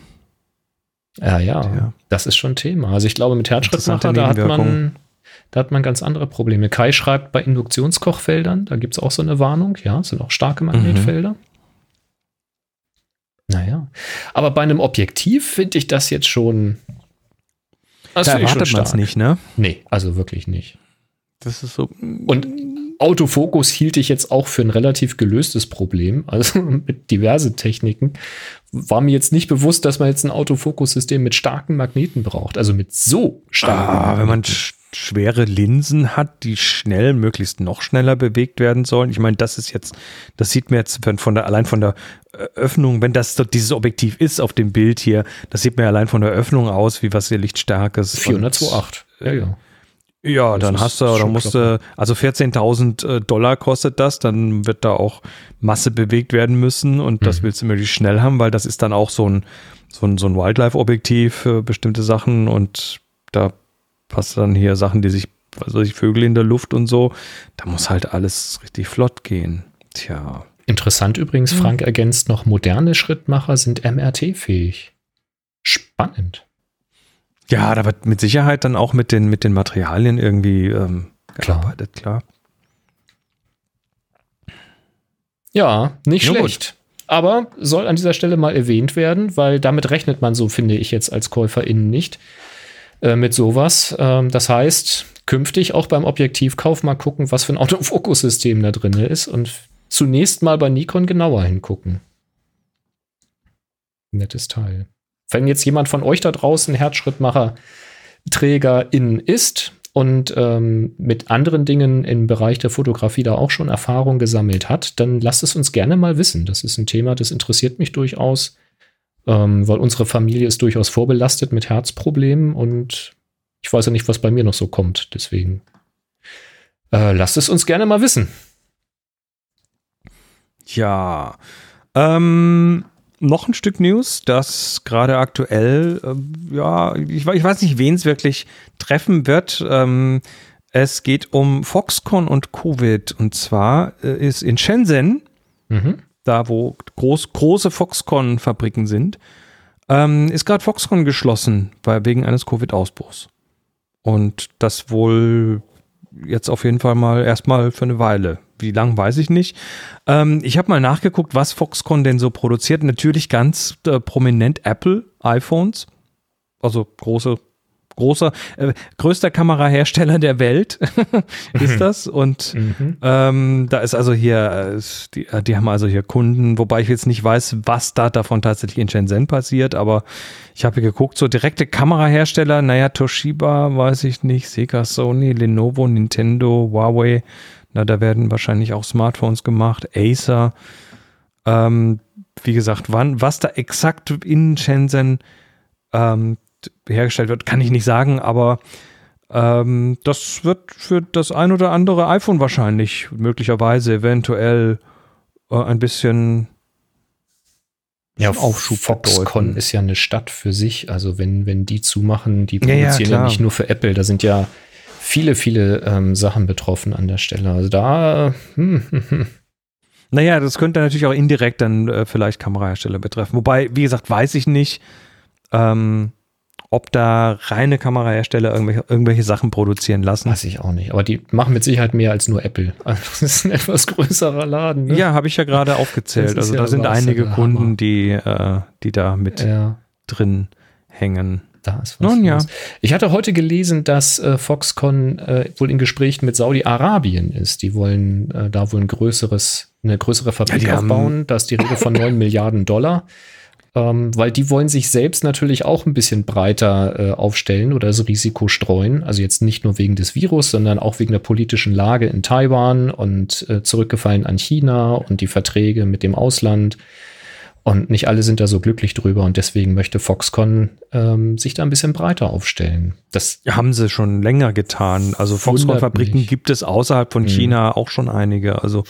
Ja, ja, ja, das ist schon Thema. Also ich glaube, mit Herzschrittmacher, da hat man, da hat man ganz andere Probleme. Kai schreibt bei Induktionskochfeldern, da gibt es auch so eine Warnung, ja, sind auch starke Magnetfelder. Mhm. Naja. Aber bei einem Objektiv finde ich das jetzt schon. Das da erwartet man es nicht, ne? Nee, also wirklich nicht. Das ist so. Und Autofokus hielt ich jetzt auch für ein relativ gelöstes Problem, also mit diverse Techniken. War mir jetzt nicht bewusst, dass man jetzt ein Autofokussystem mit starken Magneten braucht, also mit so starken. Ah, Magneten. wenn man schwere Linsen hat, die schnell, möglichst noch schneller bewegt werden sollen. Ich meine, das ist jetzt, das sieht mir jetzt von der, allein von der Öffnung, wenn das dieses Objektiv ist auf dem Bild hier, das sieht mir allein von der Öffnung aus, wie was hier Lichtstarkes. 402,8. Ja, ja. Ja, das dann hast du, oder musst du, also 14.000 äh, Dollar kostet das, dann wird da auch Masse bewegt werden müssen und das mhm. willst du möglichst schnell haben, weil das ist dann auch so ein, so ein, so ein Wildlife-Objektiv für bestimmte Sachen und da passt dann hier Sachen, die sich, was weiß ich, Vögel in der Luft und so, da muss halt alles richtig flott gehen. Tja. Interessant übrigens, hm. Frank ergänzt noch, moderne Schrittmacher sind MRT-fähig. Spannend. Ja, da wird mit Sicherheit dann auch mit den, mit den Materialien irgendwie ähm, gearbeitet, klar. Ja, nicht ja, schlecht. Gut. Aber soll an dieser Stelle mal erwähnt werden, weil damit rechnet man so, finde ich jetzt als KäuferInnen nicht äh, mit sowas. Ähm, das heißt, künftig auch beim Objektivkauf mal gucken, was für ein Autofokussystem da drin ist und zunächst mal bei Nikon genauer hingucken. Nettes Teil. Wenn jetzt jemand von euch da draußen Herzschrittmacher Trägerin ist und ähm, mit anderen Dingen im Bereich der Fotografie da auch schon Erfahrung gesammelt hat, dann lasst es uns gerne mal wissen. Das ist ein Thema, das interessiert mich durchaus, ähm, weil unsere Familie ist durchaus vorbelastet mit Herzproblemen und ich weiß ja nicht, was bei mir noch so kommt. Deswegen äh, lasst es uns gerne mal wissen. Ja. Ähm, noch ein Stück News, das gerade aktuell, äh, ja, ich, ich, weiß nicht, wen es wirklich treffen wird. Ähm, es geht um Foxconn und Covid. Und zwar äh, ist in Shenzhen, mhm. Da wo groß, große Foxconn-Fabriken sind, ähm, ist gerade Foxconn geschlossen, weil wegen eines Covid-Ausbruchs. Und das wohl jetzt auf jeden Fall mal erstmal für eine Weile. Wie lang weiß ich nicht. Ähm, ich habe mal nachgeguckt, was Foxconn denn so produziert. Natürlich ganz äh, prominent Apple iPhones. Also große großer, äh, größter Kamerahersteller der Welt ist mhm. das. Und mhm. ähm, da ist also hier, äh, die, äh, die, haben also hier Kunden, wobei ich jetzt nicht weiß, was da davon tatsächlich in Shenzhen passiert, aber ich habe geguckt, so direkte Kamerahersteller, naja, Toshiba, weiß ich nicht, Sega, Sony, Lenovo, Nintendo, Huawei, na, da werden wahrscheinlich auch Smartphones gemacht, Acer. Ähm, wie gesagt, wann, was da exakt in Shenzhen ähm, hergestellt wird, kann ich nicht sagen, aber ähm, das wird für das ein oder andere iPhone wahrscheinlich möglicherweise eventuell äh, ein bisschen ja, Aufschub Foxconn bedeuten. ist ja eine Stadt für sich. Also wenn, wenn die zumachen, die produzieren ja, ja, ja, nicht nur für Apple, da sind ja viele, viele ähm, Sachen betroffen an der Stelle. Also da, hm, hm, hm. Naja, das könnte natürlich auch indirekt dann äh, vielleicht Kamerahersteller betreffen. Wobei, wie gesagt, weiß ich nicht. Ähm, ob da reine Kamerahersteller irgendwelche, irgendwelche Sachen produzieren lassen. Weiß ich auch nicht. Aber die machen mit Sicherheit mehr als nur Apple. Also das ist ein etwas größerer Laden. Ne? Ja, habe ich ja gerade aufgezählt. Also ja da sind einige Kunden, die, äh, die da mit ja. drin hängen. Da ist was Nun, ja. Ich hatte heute gelesen, dass äh, Foxconn äh, wohl in Gesprächen mit Saudi-Arabien ist. Die wollen äh, da wohl ein größeres, eine größere Fabrik ja, aufbauen. Da ist die Rede von 9 Milliarden Dollar ähm, weil die wollen sich selbst natürlich auch ein bisschen breiter äh, aufstellen oder das Risiko streuen. Also jetzt nicht nur wegen des Virus, sondern auch wegen der politischen Lage in Taiwan und äh, zurückgefallen an China und die Verträge mit dem Ausland. Und nicht alle sind da so glücklich drüber und deswegen möchte Foxconn ähm, sich da ein bisschen breiter aufstellen. Das haben sie schon länger getan. Also Foxconn-Fabriken gibt es außerhalb von mhm. China auch schon einige. Also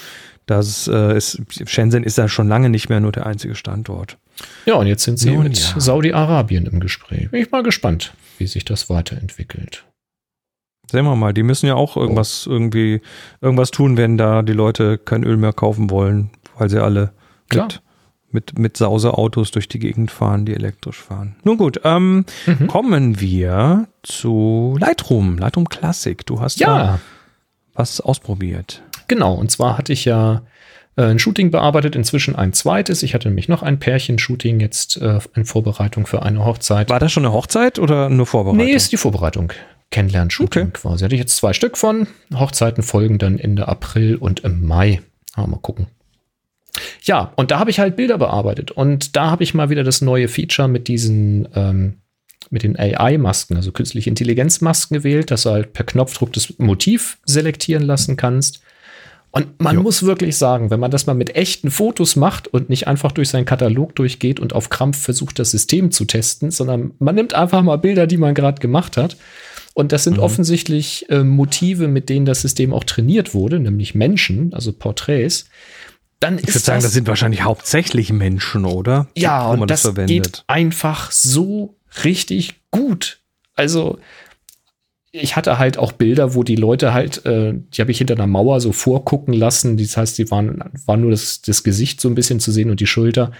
das äh, ist, Shenzhen ist da schon lange nicht mehr nur der einzige Standort. Ja, und jetzt sind sie Nun, mit ja. Saudi-Arabien im Gespräch. Bin ich mal gespannt, wie sich das weiterentwickelt. Sehen wir mal, die müssen ja auch irgendwas oh. irgendwie irgendwas tun, wenn da die Leute kein Öl mehr kaufen wollen, weil sie alle Klar. mit mit, mit Sauseautos durch die Gegend fahren, die elektrisch fahren. Nun gut, ähm, mhm. kommen wir zu Lightroom, Lightroom Classic. Du hast ja da was ausprobiert. Genau, und zwar hatte ich ja äh, ein Shooting bearbeitet, inzwischen ein zweites. Ich hatte nämlich noch ein Pärchen-Shooting jetzt äh, in Vorbereitung für eine Hochzeit. War das schon eine Hochzeit oder nur Vorbereitung? Nee, ist die Vorbereitung. Kennenlern-Shooting okay. quasi. Hatte ich jetzt zwei Stück von. Hochzeiten folgen dann Ende April und im Mai. Ah, mal gucken. Ja, und da habe ich halt Bilder bearbeitet. Und da habe ich mal wieder das neue Feature mit diesen, ähm, mit den AI-Masken, also künstliche Intelligenz-Masken gewählt, dass du halt per Knopfdruck das Motiv selektieren lassen kannst. Und man jo. muss wirklich sagen, wenn man das mal mit echten Fotos macht und nicht einfach durch seinen Katalog durchgeht und auf Krampf versucht, das System zu testen, sondern man nimmt einfach mal Bilder, die man gerade gemacht hat. Und das sind mhm. offensichtlich äh, Motive, mit denen das System auch trainiert wurde, nämlich Menschen, also Porträts dann ich würde sagen, das sind wahrscheinlich hauptsächlich Menschen, oder? Ja, und das, das geht einfach so richtig gut. Also ich hatte halt auch Bilder, wo die Leute halt, äh, die habe ich hinter einer Mauer so vorgucken lassen. Das heißt, die waren, war nur das, das Gesicht so ein bisschen zu sehen und die Schulter.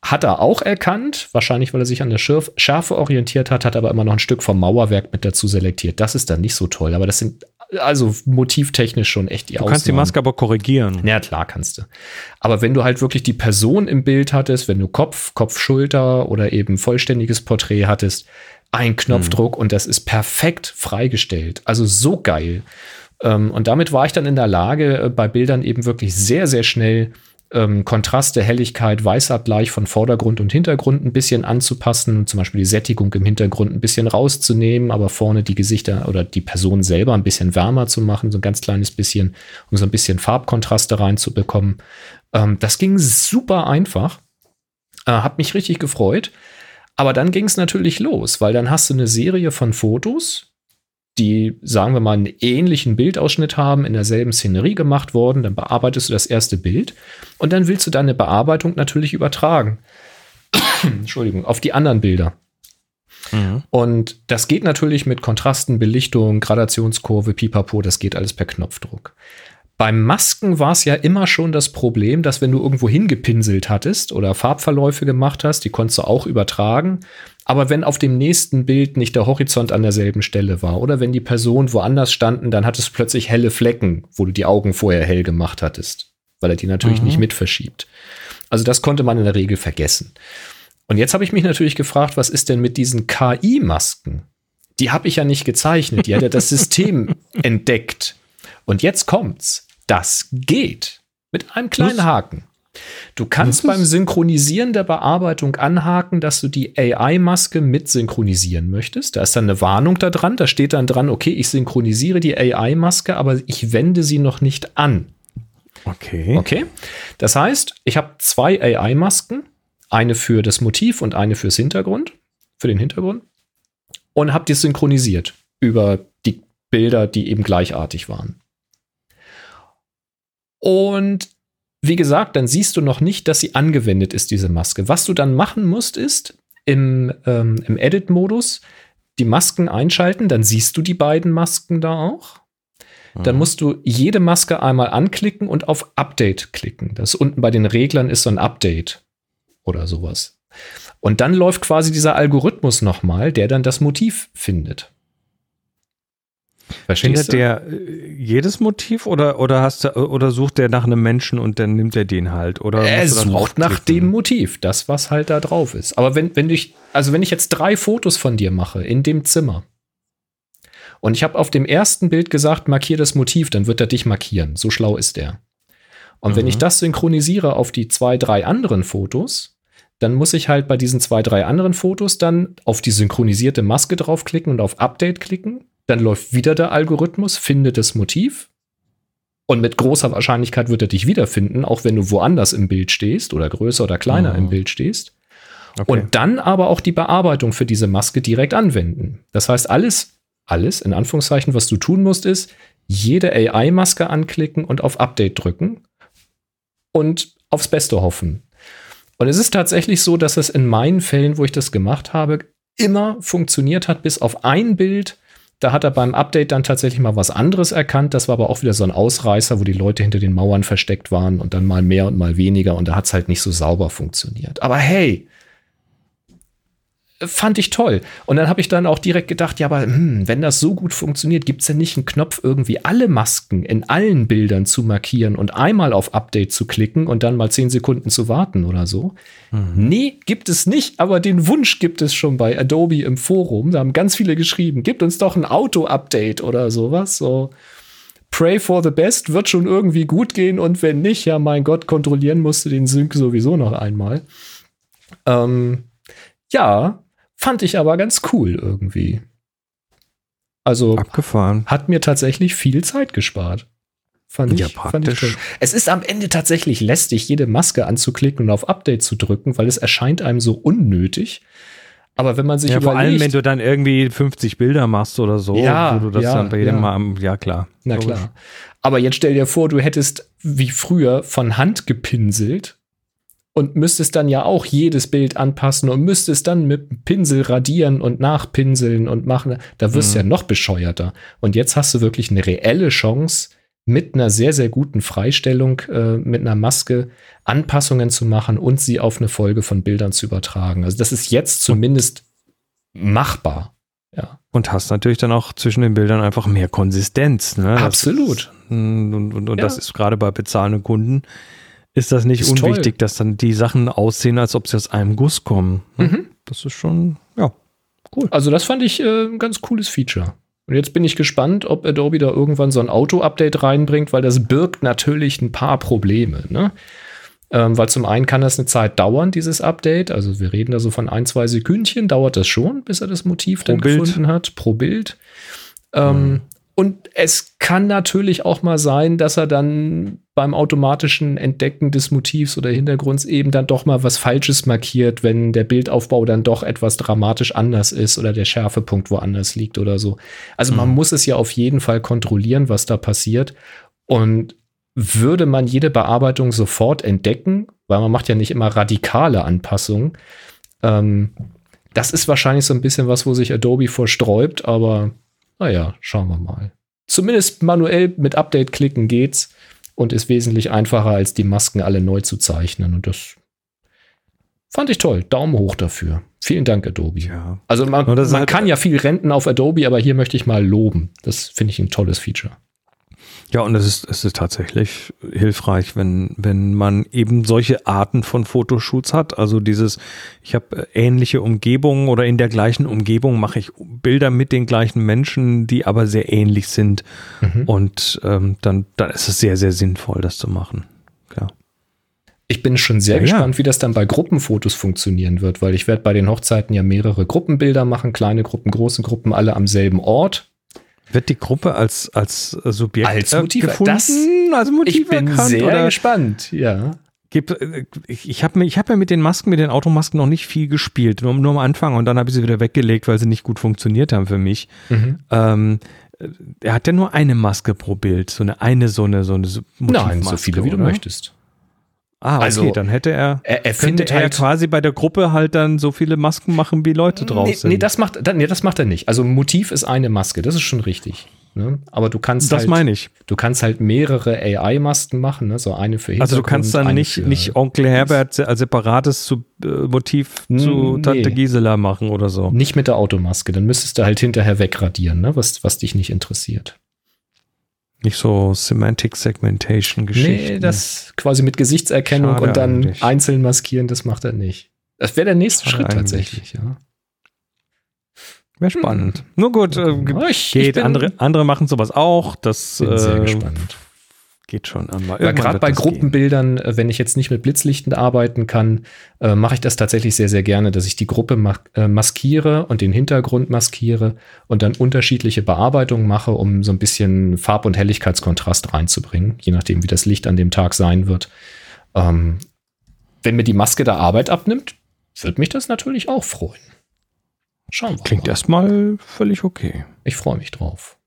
Hat er auch erkannt, wahrscheinlich weil er sich an der Schärfe orientiert hat, hat aber immer noch ein Stück vom Mauerwerk mit dazu selektiert. Das ist dann nicht so toll, aber das sind also motivtechnisch schon echt die Du Ausnahmen. kannst die Maske aber korrigieren. Ja, klar kannst du. Aber wenn du halt wirklich die Person im Bild hattest, wenn du Kopf, Kopf, Schulter oder eben vollständiges Porträt hattest, ein Knopfdruck mhm. und das ist perfekt freigestellt. Also so geil. Ähm, und damit war ich dann in der Lage, äh, bei Bildern eben wirklich sehr, sehr schnell ähm, Kontraste, Helligkeit, Weißabgleich von Vordergrund und Hintergrund ein bisschen anzupassen, zum Beispiel die Sättigung im Hintergrund ein bisschen rauszunehmen, aber vorne die Gesichter oder die Person selber ein bisschen wärmer zu machen, so ein ganz kleines bisschen, um so ein bisschen Farbkontraste reinzubekommen. Ähm, das ging super einfach, äh, hat mich richtig gefreut. Aber dann ging es natürlich los, weil dann hast du eine Serie von Fotos, die, sagen wir mal, einen ähnlichen Bildausschnitt haben, in derselben Szenerie gemacht worden, dann bearbeitest du das erste Bild und dann willst du deine Bearbeitung natürlich übertragen. Entschuldigung, auf die anderen Bilder. Mhm. Und das geht natürlich mit Kontrasten, Belichtung, Gradationskurve, Pipapo, das geht alles per Knopfdruck. Beim Masken war es ja immer schon das Problem, dass wenn du irgendwo hingepinselt hattest oder Farbverläufe gemacht hast, die konntest du auch übertragen. Aber wenn auf dem nächsten Bild nicht der Horizont an derselben Stelle war oder wenn die Person woanders standen, dann hattest du plötzlich helle Flecken, wo du die Augen vorher hell gemacht hattest, weil er die natürlich mhm. nicht mit verschiebt. Also das konnte man in der Regel vergessen. Und jetzt habe ich mich natürlich gefragt, was ist denn mit diesen KI-Masken? Die habe ich ja nicht gezeichnet, die hat ja das System entdeckt. Und jetzt kommt's. Das geht. Mit einem kleinen Haken. Du kannst beim Synchronisieren der Bearbeitung anhaken, dass du die AI-Maske mit synchronisieren möchtest. Da ist dann eine Warnung da dran. Da steht dann dran, okay, ich synchronisiere die AI-Maske, aber ich wende sie noch nicht an. Okay. Okay. Das heißt, ich habe zwei AI-Masken, eine für das Motiv und eine fürs Hintergrund, für den Hintergrund, und habe die synchronisiert über die Bilder, die eben gleichartig waren. Und wie gesagt, dann siehst du noch nicht, dass sie angewendet ist, diese Maske. Was du dann machen musst, ist im, ähm, im Edit-Modus die Masken einschalten, dann siehst du die beiden Masken da auch. Dann mhm. musst du jede Maske einmal anklicken und auf Update klicken. Das unten bei den Reglern ist so ein Update oder sowas. Und dann läuft quasi dieser Algorithmus nochmal, der dann das Motiv findet. Verstehst Findet der äh, jedes Motiv oder, oder, hast du, oder sucht der nach einem Menschen und dann nimmt er den halt? Oder er sucht nach dem Motiv, das, was halt da drauf ist. Aber wenn, wenn ich, also wenn ich jetzt drei Fotos von dir mache in dem Zimmer und ich habe auf dem ersten Bild gesagt, markier das Motiv, dann wird er dich markieren. So schlau ist der. Und mhm. wenn ich mhm. das synchronisiere auf die zwei, drei anderen Fotos, dann muss ich halt bei diesen zwei, drei anderen Fotos dann auf die synchronisierte Maske draufklicken und auf Update klicken dann läuft wieder der Algorithmus, findet das Motiv und mit großer Wahrscheinlichkeit wird er dich wiederfinden, auch wenn du woanders im Bild stehst oder größer oder kleiner oh. im Bild stehst. Okay. Und dann aber auch die Bearbeitung für diese Maske direkt anwenden. Das heißt, alles, alles, in Anführungszeichen, was du tun musst, ist, jede AI-Maske anklicken und auf Update drücken und aufs Beste hoffen. Und es ist tatsächlich so, dass es in meinen Fällen, wo ich das gemacht habe, immer funktioniert hat, bis auf ein Bild, Da hat er beim Update dann tatsächlich mal was anderes erkannt. Das war aber auch wieder so ein Ausreißer, wo die Leute hinter den Mauern versteckt waren und dann mal mehr und mal weniger und da hat es halt nicht so sauber funktioniert. Aber hey, fand ich toll. Und dann habe ich dann auch direkt gedacht, ja, aber hm, wenn das so gut funktioniert, gibt es denn nicht einen Knopf, irgendwie alle Masken in allen Bildern zu markieren und einmal auf Update zu klicken und dann mal zehn Sekunden zu warten oder so? Mhm. Nee, gibt es nicht, aber den Wunsch gibt es schon bei Adobe im Forum. Da haben ganz viele geschrieben, gibt uns doch ein Auto-Update oder sowas. So. Pray for the best wird schon irgendwie gut gehen und wenn nicht, ja, mein Gott, kontrollieren musst du den Sync sowieso noch einmal. Ähm, ja, Fand ich aber ganz cool irgendwie. Also abgefahren. Hat mir tatsächlich viel Zeit gespart. Fand ich, ja, praktisch. Fand ich es ist am Ende tatsächlich lästig, jede Maske anzuklicken und auf Update zu drücken, weil es erscheint einem so unnötig. Aber wenn man sich ja, überlegt, vor allem, wenn du dann irgendwie 50 Bilder machst oder so, ja, wo du das ja, dann bei jedem ja. Mal, ja klar. Na klar. Aber jetzt stell dir vor, du hättest wie früher von Hand gepinselt und müsstest dann ja auch jedes Bild anpassen und müsstest dann mit Pinsel radieren und nachpinseln und machen. Da wirst du mhm. ja noch bescheuerter. Und jetzt hast du wirklich eine reelle Chance, mit einer sehr, sehr guten Freistellung, äh, mit einer Maske Anpassungen zu machen und sie auf eine Folge von Bildern zu übertragen. Also das ist jetzt zumindest machbar. Ja. Und hast natürlich dann auch zwischen den Bildern einfach mehr Konsistenz. Ne? Absolut. Ist, und, und, und ja. das ist gerade bei bezahlenden Kunden ist das nicht ist unwichtig, toll. dass dann die Sachen aussehen, als ob sie aus einem Guss kommen. Mhm. Das ist schon, ja, cool. Also das fand ich äh, ein ganz cooles Feature. Und jetzt bin ich gespannt, ob Adobe da irgendwann so ein Auto-Update reinbringt, weil das birgt natürlich ein paar Probleme. Ne? Ähm, weil zum einen kann das eine Zeit dauern, dieses Update. Also wir reden da so von ein, zwei Sekündchen, dauert das schon, bis er das Motiv pro dann Bild. gefunden hat, pro Bild. Ähm, mhm. Und es kann natürlich auch mal sein, dass er dann beim automatischen Entdecken des Motivs oder Hintergrunds eben dann doch mal was Falsches markiert, wenn der Bildaufbau dann doch etwas dramatisch anders ist oder der Schärfepunkt woanders liegt oder so. Also man mhm. muss es ja auf jeden Fall kontrollieren, was da passiert. Und würde man jede Bearbeitung sofort entdecken, weil man macht ja nicht immer radikale Anpassungen, ähm, das ist wahrscheinlich so ein bisschen was, wo sich Adobe vorsträubt, aber naja, schauen wir mal. Zumindest manuell mit Update klicken geht's und ist wesentlich einfacher, als die Masken alle neu zu zeichnen. Und das fand ich toll. Daumen hoch dafür. Vielen Dank, Adobe. Ja. Also man, man halt kann ja viel renten auf Adobe, aber hier möchte ich mal loben. Das finde ich ein tolles Feature. Ja, und es ist, es ist tatsächlich hilfreich, wenn, wenn man eben solche Arten von Fotoshoots hat. Also dieses, ich habe ähnliche Umgebungen oder in der gleichen Umgebung mache ich Bilder mit den gleichen Menschen, die aber sehr ähnlich sind. Mhm. Und ähm, dann, dann ist es sehr, sehr sinnvoll, das zu machen. Klar. Ich bin schon sehr ja, gespannt, ja. wie das dann bei Gruppenfotos funktionieren wird, weil ich werde bei den Hochzeiten ja mehrere Gruppenbilder machen, kleine Gruppen, große Gruppen, alle am selben Ort wird die Gruppe als, als Subjekt als Motiv, gefunden? Das, als Motiv ich bin erkannt, sehr oder? gespannt, ja. Äh, ich, ich habe hab ja mit den Masken, mit den Automasken noch nicht viel gespielt, nur, nur am Anfang und dann habe ich sie wieder weggelegt, weil sie nicht gut funktioniert haben für mich. Mhm. Ähm, er hat ja nur eine Maske pro Bild, so eine eine so eine so eine Nein, so viele wie du möchtest. Ah, okay, also, dann hätte er, er, er findet er halt quasi bei der Gruppe halt dann so viele Masken machen, wie Leute drauf nee, sind. Nee, das macht, nee, das macht er nicht. Also Motiv ist eine Maske, das ist schon richtig. Ne? Aber du kannst das halt, meine ich. Du kannst halt mehrere AI-Masken machen, ne? so eine für Also du kannst dann nicht, nicht Onkel Herbert als separates zu, äh, Motiv zu nee. Tante Gisela machen oder so. Nicht mit der Automaske, dann müsstest du halt hinterher wegradieren, ne? was, was dich nicht interessiert. Nicht so Semantic Segmentation Geschichten. Nee, das quasi mit Gesichtserkennung Schade und dann eigentlich. einzeln maskieren, das macht er nicht. Das wäre der nächste Schade Schritt tatsächlich, ja. Wäre spannend. Hm. Nur gut, äh, ich, geht. Ich andere, andere machen sowas auch. Das bin sehr äh, gespannt geht schon einmal. Ja, gerade bei Gruppenbildern, gehen. Äh, wenn ich jetzt nicht mit Blitzlichten arbeiten kann, äh, mache ich das tatsächlich sehr, sehr gerne, dass ich die Gruppe ma äh, maskiere und den Hintergrund maskiere und dann unterschiedliche Bearbeitungen mache, um so ein bisschen Farb- und Helligkeitskontrast reinzubringen, je nachdem, wie das Licht an dem Tag sein wird. Ähm, wenn mir die Maske da Arbeit abnimmt, wird mich das natürlich auch freuen. Schauen wir Klingt mal. erstmal völlig okay. Ich freue mich drauf.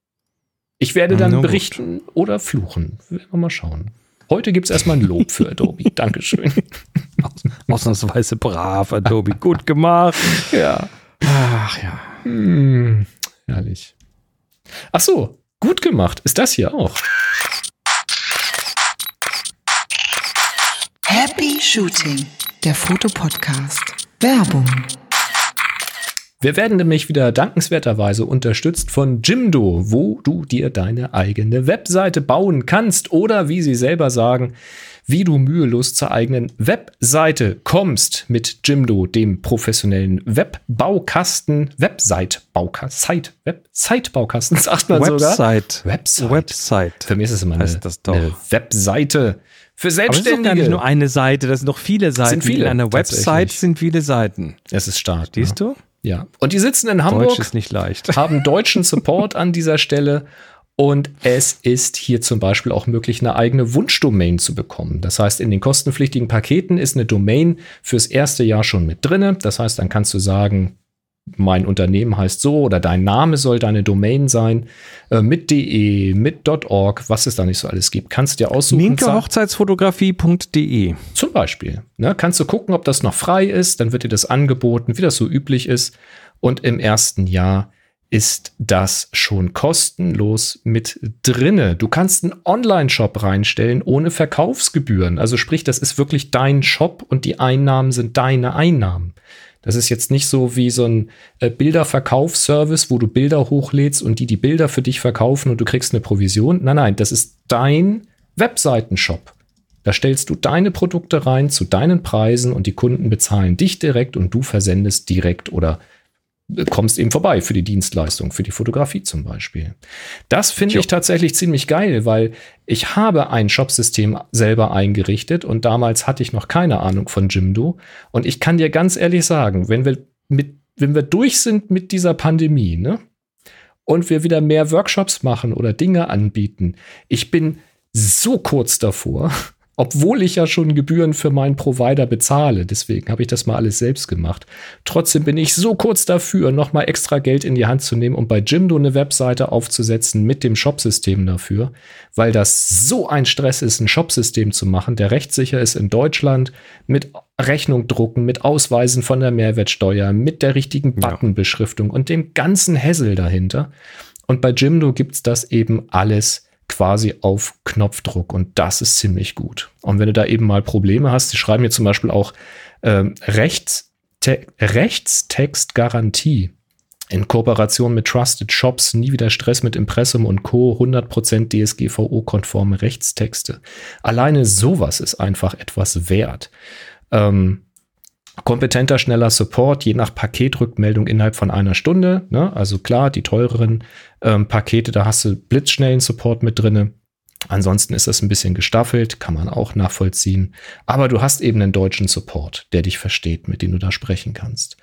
Ich werde dann no, berichten gut. oder fluchen. Werden wir mal schauen. Heute gibt es erstmal ein Lob für Adobe. Dankeschön. Ausnahmsweise brav, Adobe. Gut gemacht. Ja. Ach ja. Hm, herrlich. Ach so, gut gemacht. Ist das hier auch? Happy Shooting, der Fotopodcast. Werbung. Wir werden nämlich wieder dankenswerterweise unterstützt von Jimdo, wo du dir deine eigene Webseite bauen kannst oder wie sie selber sagen, wie du mühelos zur eigenen Webseite kommst mit Jimdo, dem professionellen Webbaukasten, Website-Baukasten, Website-Baukasten, sagt man Website. sogar. Website. Website. Für mich ist es immer eine, eine Webseite. Für Selbstständige. Aber das ist gar nicht nur eine Seite, das sind noch viele Seiten. Sind viele, In einer Website sind viele Seiten. Es ist stark. Siehst ja. du? Ja. Und die sitzen in Hamburg. Deutsch ist nicht leicht. Haben deutschen Support an dieser Stelle. Und es ist hier zum Beispiel auch möglich, eine eigene Wunschdomain zu bekommen. Das heißt, in den kostenpflichtigen Paketen ist eine Domain fürs erste Jahr schon mit drin. Das heißt, dann kannst du sagen, mein Unternehmen heißt so oder dein Name soll deine Domain sein, äh, mit de, mit .org, was es da nicht so alles gibt. Kannst dir aussuchen. Minkehochzeitsfotografie.de Zum Beispiel. Ne, kannst du gucken, ob das noch frei ist, dann wird dir das angeboten, wie das so üblich ist. Und im ersten Jahr ist das schon kostenlos mit drinne. Du kannst einen Online-Shop reinstellen ohne Verkaufsgebühren. Also sprich, das ist wirklich dein Shop und die Einnahmen sind deine Einnahmen. Das ist jetzt nicht so wie so ein äh, Bilderverkaufsservice, wo du Bilder hochlädst und die die Bilder für dich verkaufen und du kriegst eine Provision. Nein, nein, das ist dein Webseitenshop. Da stellst du deine Produkte rein zu deinen Preisen und die Kunden bezahlen dich direkt und du versendest direkt oder kommst eben vorbei für die Dienstleistung, für die Fotografie zum Beispiel. Das finde ich tatsächlich ziemlich geil, weil ich habe ein Shopsystem selber eingerichtet und damals hatte ich noch keine Ahnung von Jimdo. Und ich kann dir ganz ehrlich sagen, wenn wir mit, wenn wir durch sind mit dieser Pandemie, ne? Und wir wieder mehr Workshops machen oder Dinge anbieten, ich bin so kurz davor, obwohl ich ja schon Gebühren für meinen Provider bezahle. Deswegen habe ich das mal alles selbst gemacht. Trotzdem bin ich so kurz dafür, nochmal extra Geld in die Hand zu nehmen, um bei Jimdo eine Webseite aufzusetzen mit dem Shopsystem dafür, weil das so ein Stress ist, ein Shopsystem zu machen, der rechtssicher ist in Deutschland, mit Rechnung drucken, mit Ausweisen von der Mehrwertsteuer, mit der richtigen Buttonbeschriftung und dem ganzen Hassel dahinter. Und bei Jimdo gibt es das eben alles quasi auf Knopfdruck und das ist ziemlich gut. Und wenn du da eben mal Probleme hast, die schreiben hier zum Beispiel auch ähm, Rechtste Rechtstextgarantie in Kooperation mit Trusted Shops, nie wieder Stress mit Impressum und Co. 100% DSGVO-konforme Rechtstexte. Alleine sowas ist einfach etwas wert. Ähm, kompetenter, schneller Support, je nach Paketrückmeldung innerhalb von einer Stunde. Ne? Also klar, die teureren ähm, Pakete, da hast du blitzschnellen Support mit drinne. Ansonsten ist das ein bisschen gestaffelt, kann man auch nachvollziehen. Aber du hast eben einen deutschen Support, der dich versteht, mit dem du da sprechen kannst.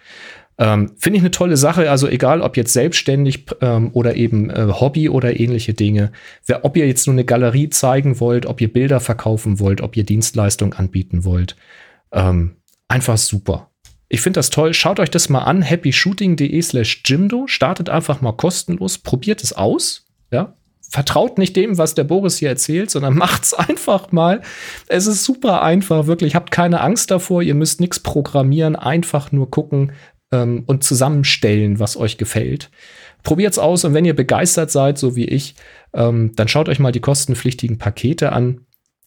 Ähm, Finde ich eine tolle Sache. Also egal, ob jetzt selbstständig ähm, oder eben äh, Hobby oder ähnliche Dinge. Wer, ob ihr jetzt nur eine Galerie zeigen wollt, ob ihr Bilder verkaufen wollt, ob ihr Dienstleistungen anbieten wollt. Ähm, einfach super. Ich finde das toll. Schaut euch das mal an. happyshooting.de slash Jimdo. Startet einfach mal kostenlos. Probiert es aus. Ja. Vertraut nicht dem, was der Boris hier erzählt, sondern macht's einfach mal. Es ist super einfach, wirklich. Habt keine Angst davor. Ihr müsst nichts programmieren. Einfach nur gucken ähm, und zusammenstellen, was euch gefällt. Probiert's aus und wenn ihr begeistert seid, so wie ich, ähm, dann schaut euch mal die kostenpflichtigen Pakete an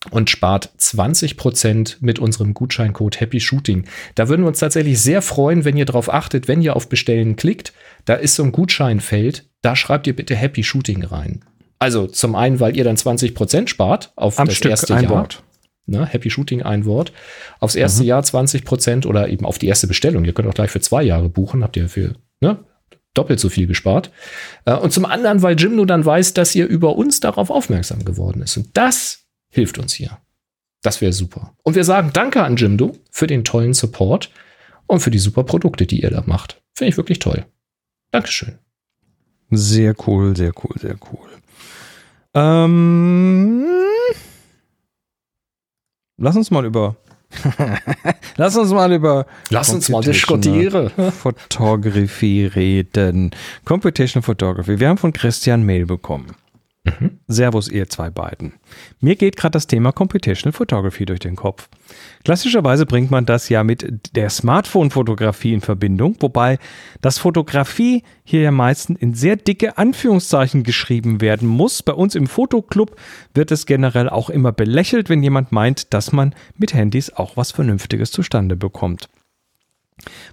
und spart 20% mit unserem Gutscheincode Happy Shooting. Da würden wir uns tatsächlich sehr freuen, wenn ihr darauf achtet, wenn ihr auf Bestellen klickt, da ist so ein Gutscheinfeld, da schreibt ihr bitte Happy Shooting rein. Also zum einen, weil ihr dann 20% spart auf Am das Stück erste ein Jahr. Wort. Ne, Happy Shooting ein Wort. Aufs erste Mhm. Jahr 20% oder eben auf die erste Bestellung. Ihr könnt auch gleich für zwei Jahre buchen, habt ihr für ne, doppelt so viel gespart. Äh, und zum anderen, weil Jimdo dann weiß, dass ihr über uns darauf aufmerksam geworden ist. Und das hilft uns hier. Das wäre super. Und wir sagen Danke an Jimdo für den tollen Support und für die super Produkte, die ihr da macht. Finde ich wirklich toll. Dankeschön. Sehr cool, sehr cool, sehr cool. Ähm, lass uns mal über. lass uns mal über. Lass uns mal diskutieren. Photography reden. Computational Photography. Wir haben von Christian Mail bekommen. Mhm. Servus, ihr zwei beiden. Mir geht gerade das Thema Computational Photography durch den Kopf. Klassischerweise bringt man das ja mit der Smartphone-Fotografie in Verbindung, wobei das Fotografie hier ja meistens in sehr dicke Anführungszeichen geschrieben werden muss. Bei uns im Fotoclub wird es generell auch immer belächelt, wenn jemand meint, dass man mit Handys auch was Vernünftiges zustande bekommt.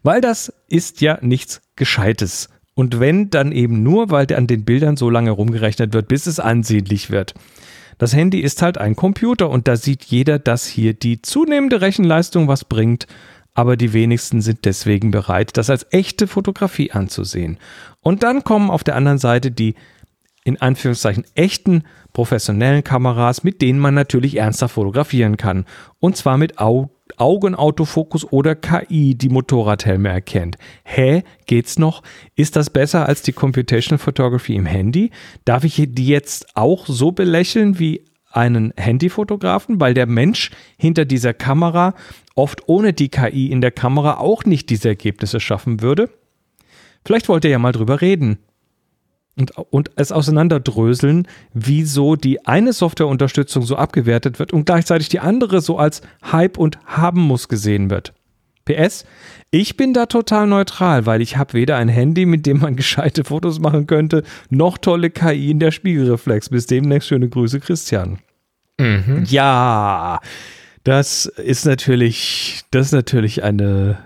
Weil das ist ja nichts Gescheites. Und wenn, dann eben nur, weil an den Bildern so lange rumgerechnet wird, bis es ansehnlich wird. Das Handy ist halt ein Computer und da sieht jeder, dass hier die zunehmende Rechenleistung was bringt, aber die wenigsten sind deswegen bereit, das als echte Fotografie anzusehen. Und dann kommen auf der anderen Seite die in Anführungszeichen echten professionellen Kameras, mit denen man natürlich ernster fotografieren kann. Und zwar mit Au Augenautofokus oder KI die Motorradhelme erkennt. Hä, geht's noch? Ist das besser als die Computational Photography im Handy? Darf ich die jetzt auch so belächeln wie einen Handyfotografen, weil der Mensch hinter dieser Kamera oft ohne die KI in der Kamera auch nicht diese Ergebnisse schaffen würde? Vielleicht wollt ihr ja mal drüber reden und, und es auseinanderdröseln, wieso die eine Softwareunterstützung so abgewertet wird und gleichzeitig die andere so als Hype und haben muss gesehen wird. PS, ich bin da total neutral, weil ich habe weder ein Handy, mit dem man gescheite Fotos machen könnte, noch tolle KI in der Spiegelreflex. Bis demnächst schöne Grüße, Christian. Mhm. Ja, das ist natürlich, das ist natürlich eine,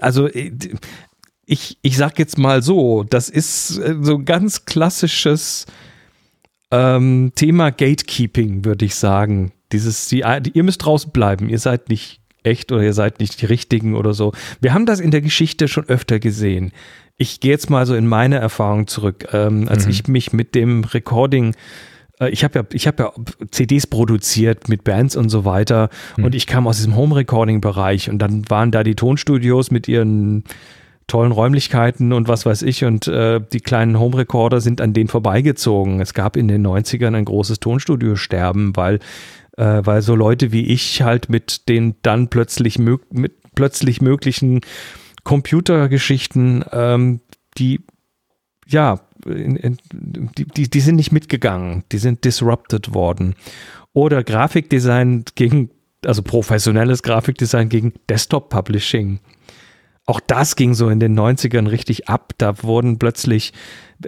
also ich, ich sag jetzt mal so, das ist äh, so ein ganz klassisches ähm, Thema Gatekeeping, würde ich sagen. Dieses, die, ihr müsst draußen bleiben, ihr seid nicht echt oder ihr seid nicht die Richtigen oder so. Wir haben das in der Geschichte schon öfter gesehen. Ich gehe jetzt mal so in meine Erfahrung zurück, ähm, als mhm. ich mich mit dem Recording äh, ich habe ja, ich habe ja CDs produziert mit Bands und so weiter mhm. und ich kam aus diesem Home Recording Bereich und dann waren da die Tonstudios mit ihren tollen Räumlichkeiten und was weiß ich. Und äh, die kleinen Home Recorder sind an denen vorbeigezogen. Es gab in den 90ern ein großes Tonstudio-Sterben, weil, äh, weil so Leute wie ich halt mit den dann plötzlich, mit plötzlich möglichen Computergeschichten, ähm, die ja, in, in, die, die, die sind nicht mitgegangen, die sind disrupted worden. Oder Grafikdesign gegen, also professionelles Grafikdesign gegen Desktop-Publishing. Auch das ging so in den 90ern richtig ab. Da wurden plötzlich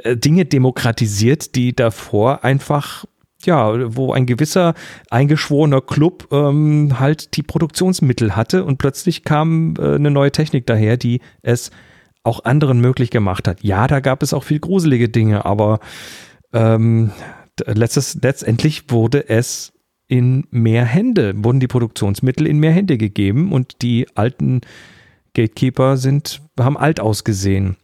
äh, Dinge demokratisiert, die davor einfach ja, wo ein gewisser eingeschworener Club ähm, halt die Produktionsmittel hatte und plötzlich kam äh, eine neue Technik daher, die es auch anderen möglich gemacht hat. Ja, da gab es auch viel gruselige Dinge, aber ähm, letztes, letztendlich wurde es in mehr Hände, wurden die Produktionsmittel in mehr Hände gegeben und die alten Gatekeeper sind, haben alt ausgesehen.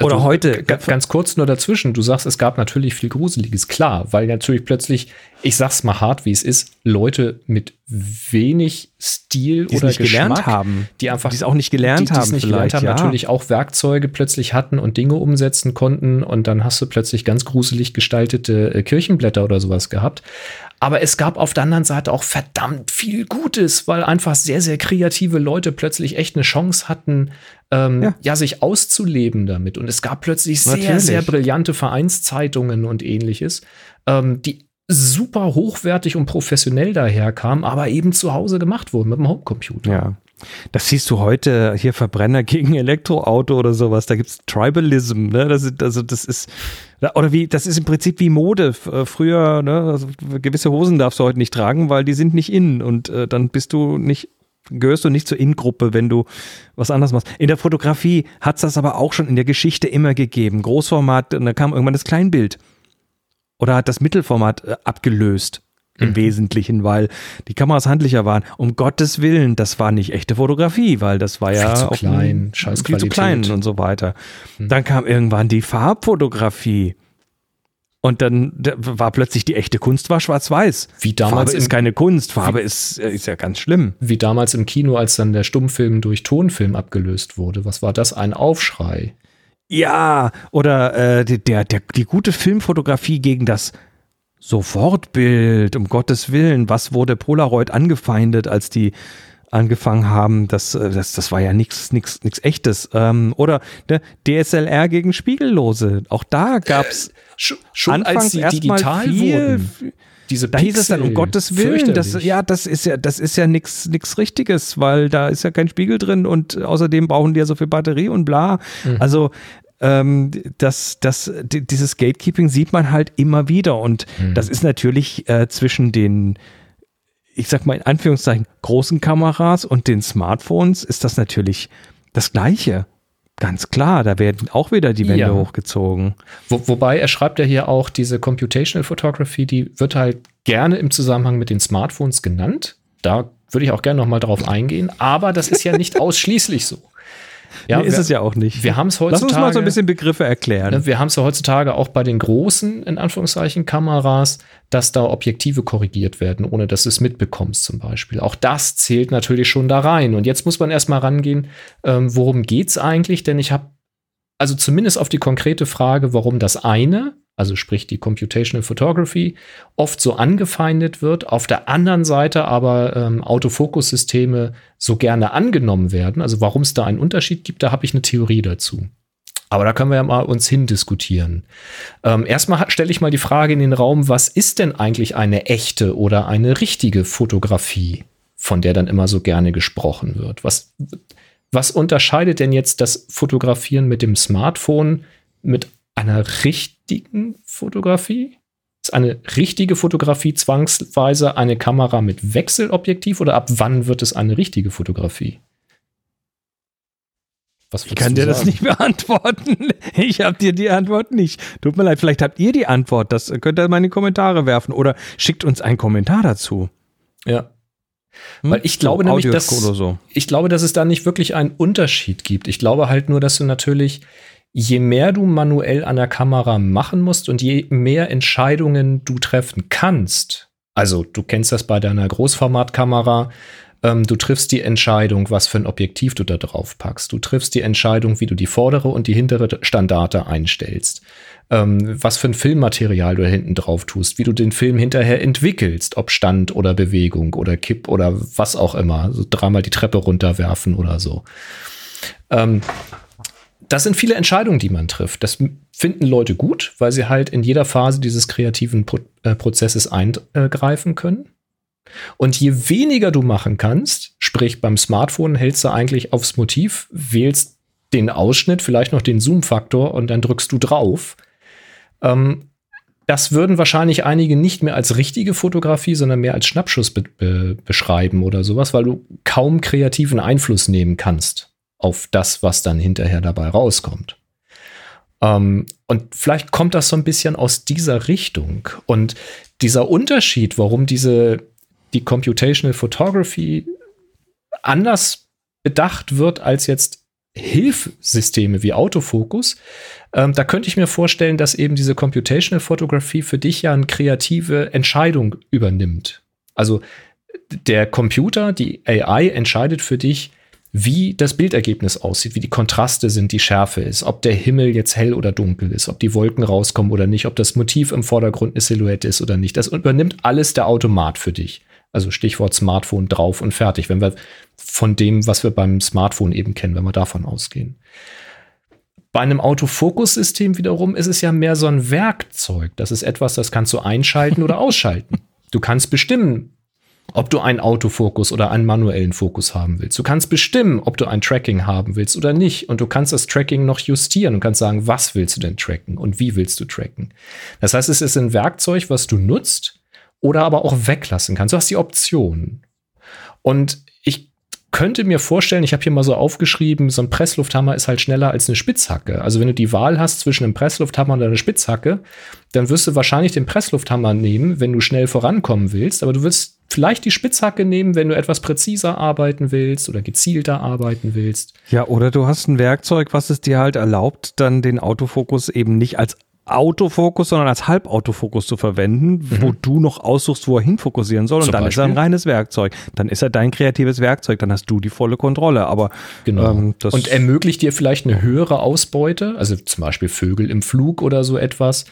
Oder also, heute. Ganz kurz nur dazwischen. Du sagst, es gab natürlich viel Gruseliges. Klar, weil natürlich plötzlich, ich sag's mal hart, wie es ist, Leute mit wenig Stil die oder nicht Geschmack, gelernt haben, die einfach, die es auch nicht gelernt die, haben, nicht gelernt haben, ja. natürlich auch Werkzeuge plötzlich hatten und Dinge umsetzen konnten. Und dann hast du plötzlich ganz gruselig gestaltete äh, Kirchenblätter oder sowas gehabt. Aber es gab auf der anderen Seite auch verdammt viel Gutes, weil einfach sehr, sehr kreative Leute plötzlich echt eine Chance hatten, ähm, ja. ja. sich auszuleben damit. Und es gab plötzlich sehr, Natürlich. sehr brillante Vereinszeitungen und ähnliches, ähm, die super hochwertig und professionell daherkamen, aber eben zu Hause gemacht wurden mit dem Homecomputer. Ja. Das siehst du heute hier Verbrenner gegen Elektroauto oder sowas. Da gibt es Tribalism, ne? Das ist, also das ist, oder wie, das ist im Prinzip wie Mode. Äh, früher, ne, also gewisse Hosen darfst du heute nicht tragen, weil die sind nicht in und äh, dann bist du nicht gehörst du nicht zur In-Gruppe, wenn du was anderes machst. In der Fotografie hat es das aber auch schon in der Geschichte immer gegeben. Großformat, und dann kam irgendwann das Kleinbild. Oder hat das Mittelformat äh, abgelöst im mhm. Wesentlichen, weil die Kameras handlicher waren. Um Gottes Willen, das war nicht echte Fotografie, weil das war ja viel zu klein, scheiß viel zu klein und so weiter. Mhm. Dann kam irgendwann die Farbfotografie. Und dann war plötzlich die echte Kunst war schwarz-weiß. Wie damals Farbe ist keine Kunst, Farbe wie, ist, äh, ist ja ganz schlimm. Wie damals im Kino, als dann der Stummfilm durch Tonfilm abgelöst wurde. Was war das? Ein Aufschrei. Ja, oder äh, der, der, die gute Filmfotografie gegen das Sofortbild, um Gottes Willen, was wurde Polaroid angefeindet, als die angefangen haben, das, äh, das, das war ja nichts nichts nichts echtes. Ähm, oder ne, DSLR gegen Spiegellose. Auch da gab's äh, schon, schon als sie digital viel, wurden. Diese da hieß es dann um Gottes Willen, das, ja, das ist ja, das ist ja nichts nichts Richtiges, weil da ist ja kein Spiegel drin und außerdem brauchen die ja so viel Batterie und bla. Mhm. Also ähm, das, das, dieses Gatekeeping sieht man halt immer wieder und mhm. das ist natürlich äh, zwischen den ich sag mal in Anführungszeichen, großen Kameras und den Smartphones ist das natürlich das Gleiche. Ganz klar, da werden auch wieder die Wände ja. hochgezogen. Wo, wobei er schreibt ja hier auch, diese Computational Photography, die wird halt gerne im Zusammenhang mit den Smartphones genannt. Da würde ich auch gerne nochmal drauf eingehen, aber das ist ja nicht ausschließlich so. Ja, nee, ist wir, es ja auch nicht. Wir haben es heutzutage. Lass uns mal so ein bisschen Begriffe erklären. Wir haben es ja heutzutage auch bei den großen, in Anführungszeichen, Kameras, dass da Objektive korrigiert werden, ohne dass du es mitbekommst, zum Beispiel. Auch das zählt natürlich schon da rein. Und jetzt muss man erstmal rangehen, ähm, worum geht es eigentlich? Denn ich habe also zumindest auf die konkrete Frage, warum das eine also sprich die Computational Photography, oft so angefeindet wird, auf der anderen Seite aber ähm, Autofokussysteme so gerne angenommen werden. Also warum es da einen Unterschied gibt, da habe ich eine Theorie dazu. Aber da können wir ja mal uns hindiskutieren. Ähm, erstmal stelle ich mal die Frage in den Raum, was ist denn eigentlich eine echte oder eine richtige Fotografie, von der dann immer so gerne gesprochen wird? Was, was unterscheidet denn jetzt das Fotografieren mit dem Smartphone mit einer richtigen Fotografie? Ist eine richtige Fotografie zwangsweise eine Kamera mit Wechselobjektiv oder ab wann wird es eine richtige Fotografie? ich kann dir sagen? das nicht beantworten. Ich habe dir die Antwort nicht. Tut mir leid, vielleicht habt ihr die Antwort. Das könnt ihr mal in die Kommentare werfen oder schickt uns einen Kommentar dazu. Ja. Hm? Weil ich glaube so, nämlich, dass, so. ich glaube, dass es da nicht wirklich einen Unterschied gibt. Ich glaube halt nur, dass du natürlich je mehr du manuell an der Kamera machen musst und je mehr Entscheidungen du treffen kannst, also du kennst das bei deiner Großformatkamera, ähm, du triffst die Entscheidung, was für ein Objektiv du da drauf packst. Du triffst die Entscheidung, wie du die vordere und die hintere Standarte einstellst. Ähm, was für ein Filmmaterial du da hinten drauf tust, wie du den Film hinterher entwickelst, ob Stand oder Bewegung oder Kipp oder was auch immer. So dreimal die Treppe runterwerfen oder so. Ähm, das sind viele Entscheidungen, die man trifft. Das finden Leute gut, weil sie halt in jeder Phase dieses kreativen Pro äh, Prozesses eingreifen können. Und je weniger du machen kannst, sprich beim Smartphone hältst du eigentlich aufs Motiv, wählst den Ausschnitt, vielleicht noch den Zoom-Faktor und dann drückst du drauf. Ähm, das würden wahrscheinlich einige nicht mehr als richtige Fotografie, sondern mehr als Schnappschuss be be beschreiben oder sowas, weil du kaum kreativen Einfluss nehmen kannst auf das, was dann hinterher dabei rauskommt. Ähm, und vielleicht kommt das so ein bisschen aus dieser Richtung. Und dieser Unterschied, warum diese, die Computational Photography anders bedacht wird als jetzt Hilfsysteme wie Autofokus, ähm, da könnte ich mir vorstellen, dass eben diese Computational Photography für dich ja eine kreative Entscheidung übernimmt. Also der Computer, die AI entscheidet für dich, wie das Bildergebnis aussieht, wie die Kontraste sind, die Schärfe ist, ob der Himmel jetzt hell oder dunkel ist, ob die Wolken rauskommen oder nicht, ob das Motiv im Vordergrund eine Silhouette ist oder nicht. Das übernimmt alles der Automat für dich. Also Stichwort Smartphone drauf und fertig, wenn wir von dem, was wir beim Smartphone eben kennen, wenn wir davon ausgehen. Bei einem Autofokussystem wiederum ist es ja mehr so ein Werkzeug. Das ist etwas, das kannst du einschalten oder ausschalten. Du kannst bestimmen, ob du einen Autofokus oder einen manuellen Fokus haben willst. Du kannst bestimmen, ob du ein Tracking haben willst oder nicht. Und du kannst das Tracking noch justieren und kannst sagen, was willst du denn tracken und wie willst du tracken. Das heißt, es ist ein Werkzeug, was du nutzt oder aber auch weglassen kannst. Du hast die Option. Und ich könnte mir vorstellen, ich habe hier mal so aufgeschrieben, so ein Presslufthammer ist halt schneller als eine Spitzhacke. Also wenn du die Wahl hast zwischen einem Presslufthammer und einer Spitzhacke, dann wirst du wahrscheinlich den Presslufthammer nehmen, wenn du schnell vorankommen willst. Aber du wirst vielleicht die Spitzhacke nehmen, wenn du etwas präziser arbeiten willst oder gezielter arbeiten willst. Ja, oder du hast ein Werkzeug, was es dir halt erlaubt, dann den Autofokus eben nicht als Autofokus, sondern als Halbautofokus zu verwenden, mhm. wo du noch aussuchst, wo er hinfokussieren soll. Und Zum dann Beispiel? ist er ein reines Werkzeug. Dann ist er dein kreatives Werkzeug. Dann hast du die volle Kontrolle. Aber genau. Ähm, und ermöglicht dir vielleicht eine höhere Ausbeute, also zum Beispiel Vögel im Flug oder so etwas,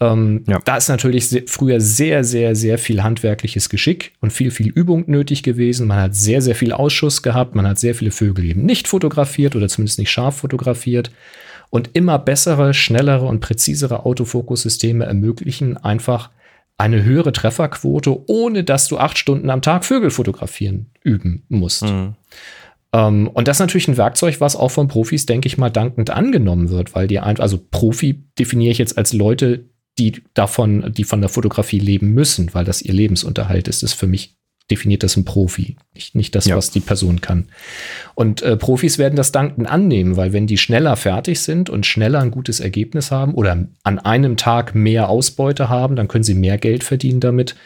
Ähm, ja. Da ist natürlich sehr, früher sehr, sehr, sehr viel handwerkliches Geschick und viel, viel Übung nötig gewesen. Man hat sehr, sehr viel Ausschuss gehabt. Man hat sehr viele Vögel eben nicht fotografiert oder zumindest nicht scharf fotografiert. Und immer bessere, schnellere und präzisere Autofokussysteme ermöglichen einfach eine höhere Trefferquote, ohne dass du acht Stunden am Tag Vögel fotografieren üben musst. Mhm. Ähm, und das ist natürlich ein Werkzeug, was auch von Profis, denke ich mal, dankend angenommen wird, weil die einfach, also Profi definiere ich jetzt als Leute, die davon, die von der Fotografie leben müssen, weil das ihr Lebensunterhalt ist, ist für mich definiert das ein Profi, nicht, nicht das, ja. was die Person kann. Und äh, Profis werden das dankend annehmen, weil wenn die schneller fertig sind und schneller ein gutes Ergebnis haben oder an einem Tag mehr Ausbeute haben, dann können sie mehr Geld verdienen damit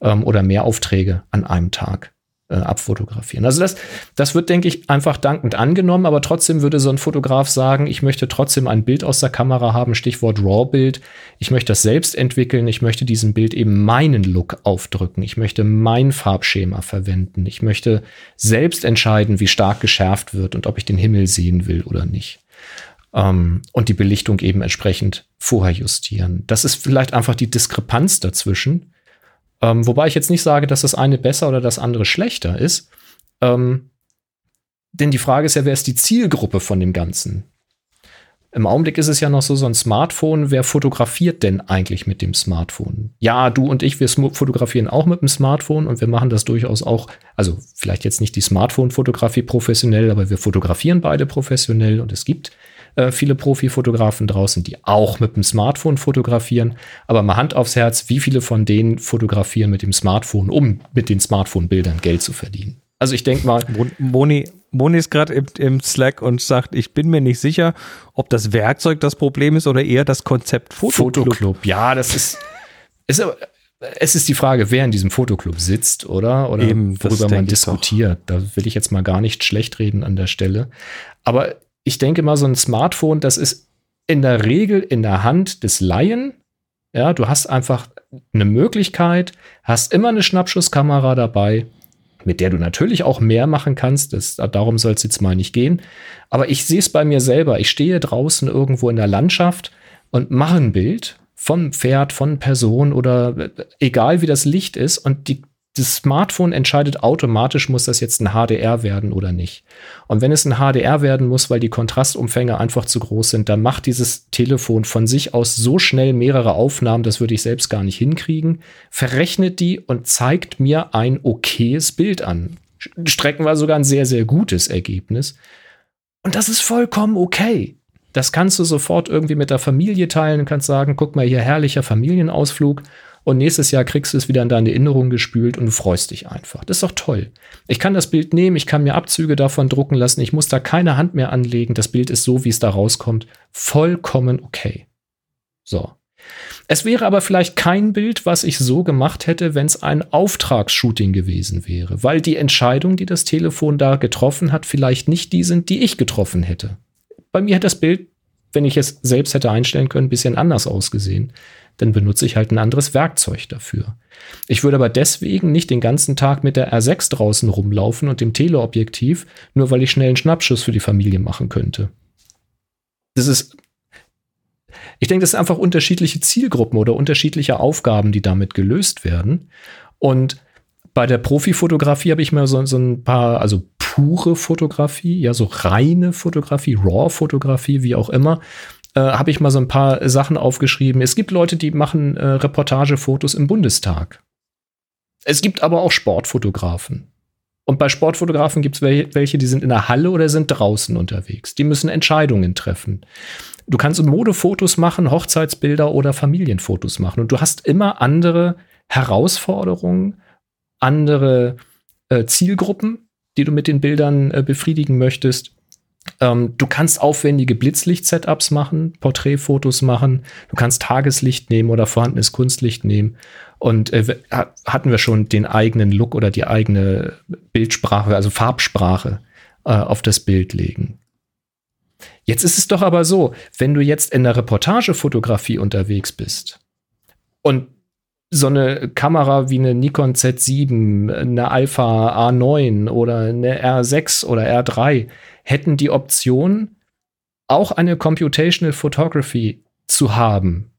ähm, oder mehr Aufträge an einem Tag äh, abfotografieren. Also das, das wird, denke ich, einfach dankend angenommen, aber trotzdem würde so ein Fotograf sagen, ich möchte trotzdem ein Bild aus der Kamera haben, Stichwort RAW-Bild. Ich möchte das selbst entwickeln, ich möchte diesem Bild eben meinen Look aufdrücken, ich möchte mein Farbschema verwenden, ich möchte selbst entscheiden, wie stark geschärft wird und ob ich den Himmel sehen will oder nicht. Um, ähm, und die Belichtung eben entsprechend vorher justieren. Das ist vielleicht einfach die Diskrepanz dazwischen ähm, wobei ich jetzt nicht sage, dass das eine besser oder das andere schlechter ist. Ähm, denn die Frage ist ja, wer ist die Zielgruppe von dem Ganzen? Im Augenblick ist es ja noch so, so ein Smartphone. Wer fotografiert denn eigentlich mit dem Smartphone? Ja, du und ich, wir fotografieren auch mit dem Smartphone und wir machen das durchaus auch, also vielleicht jetzt nicht die Smartphone-Fotografie professionell, aber wir fotografieren beide professionell und es gibt äh, viele Profifotografen draußen, die auch mit dem Smartphone fotografieren. Aber mal Hand aufs Herz, wie viele von denen fotografieren mit dem Smartphone, um mit den Smartphone-Bildern Geld zu verdienen? Also ich denke mal. Moni, Moni ist gerade im, im, Slack und sagt, ich bin mir nicht sicher, ob das Werkzeug das Problem ist oder eher das Konzept Fotoclub. Fotoclub, ja, das ist, ist es ist die Frage, wer in diesem Fotoclub sitzt, oder? Oder Eben, worüber man diskutiert. Da will ich jetzt mal gar nicht schlecht reden an der Stelle. Aber ich denke mal, so ein Smartphone, das ist in der Regel in der Hand des Laien. Ja, du hast einfach eine Möglichkeit, hast immer eine Schnappschusskamera dabei, mit der du natürlich auch mehr machen kannst. Das, darum soll es jetzt mal nicht gehen. Aber ich sehe es bei mir selber. Ich stehe draußen irgendwo in der Landschaft und mache ein Bild vom Pferd, von Person oder egal wie das Licht ist und die das Smartphone entscheidet automatisch, muss das jetzt ein HDR werden oder nicht. Und wenn es ein HDR werden muss, weil die Kontrastumfänge einfach zu groß sind, dann macht dieses Telefon von sich aus so schnell mehrere Aufnahmen, das würde ich selbst gar nicht hinkriegen, verrechnet die und zeigt mir ein okayes Bild an. Streckenweise sogar ein sehr, sehr gutes Ergebnis. Und das ist vollkommen okay. Das kannst du sofort irgendwie mit der Familie teilen und kannst sagen, guck mal hier, herrlicher Familienausflug und nächstes Jahr kriegst du es wieder in deine Erinnerung gespült und du freust dich einfach. Das ist doch toll. Ich kann das Bild nehmen, ich kann mir Abzüge davon drucken lassen, ich muss da keine Hand mehr anlegen. Das Bild ist so, wie es da rauskommt, vollkommen okay. So. Es wäre aber vielleicht kein Bild, was ich so gemacht hätte, wenn es ein Auftragsshooting gewesen wäre, weil die Entscheidungen, die das Telefon da getroffen hat, vielleicht nicht die sind, die ich getroffen hätte. Bei mir hat das Bild, wenn ich es selbst hätte einstellen können, ein bisschen anders ausgesehen dann benutze ich halt ein anderes Werkzeug dafür. Ich würde aber deswegen nicht den ganzen Tag mit der R6 draußen rumlaufen und dem Teleobjektiv, nur weil ich schnell einen Schnappschuss für die Familie machen könnte. Das ist, ich denke, das sind einfach unterschiedliche Zielgruppen oder unterschiedliche Aufgaben, die damit gelöst werden. Und bei der Profifotografie habe ich mir so, so ein paar, also pure Fotografie, ja, so reine Fotografie, Raw-Fotografie, wie auch immer, äh, habe ich mal so ein paar Sachen aufgeschrieben. Es gibt Leute, die machen äh, Reportagefotos im Bundestag. Es gibt aber auch Sportfotografen. Und bei Sportfotografen gibt es welche, die sind in der Halle oder sind draußen unterwegs. Die müssen Entscheidungen treffen. Du kannst Modefotos machen, Hochzeitsbilder oder Familienfotos machen. Und du hast immer andere Herausforderungen, andere äh, Zielgruppen, die du mit den Bildern äh, befriedigen möchtest. Ähm, du kannst aufwendige Blitzlicht-Setups machen, Porträtfotos machen. Du kannst Tageslicht nehmen oder vorhandenes Kunstlicht nehmen. Und äh, hatten wir schon den eigenen Look oder die eigene Bildsprache, also Farbsprache äh, auf das Bild legen. Jetzt ist es doch aber so, wenn du jetzt in der Reportagefotografie unterwegs bist und so eine Kamera wie eine Nikon Z7, eine Alpha A9 oder eine R6 oder R3 hätten die Option, auch eine Computational Photography zu haben,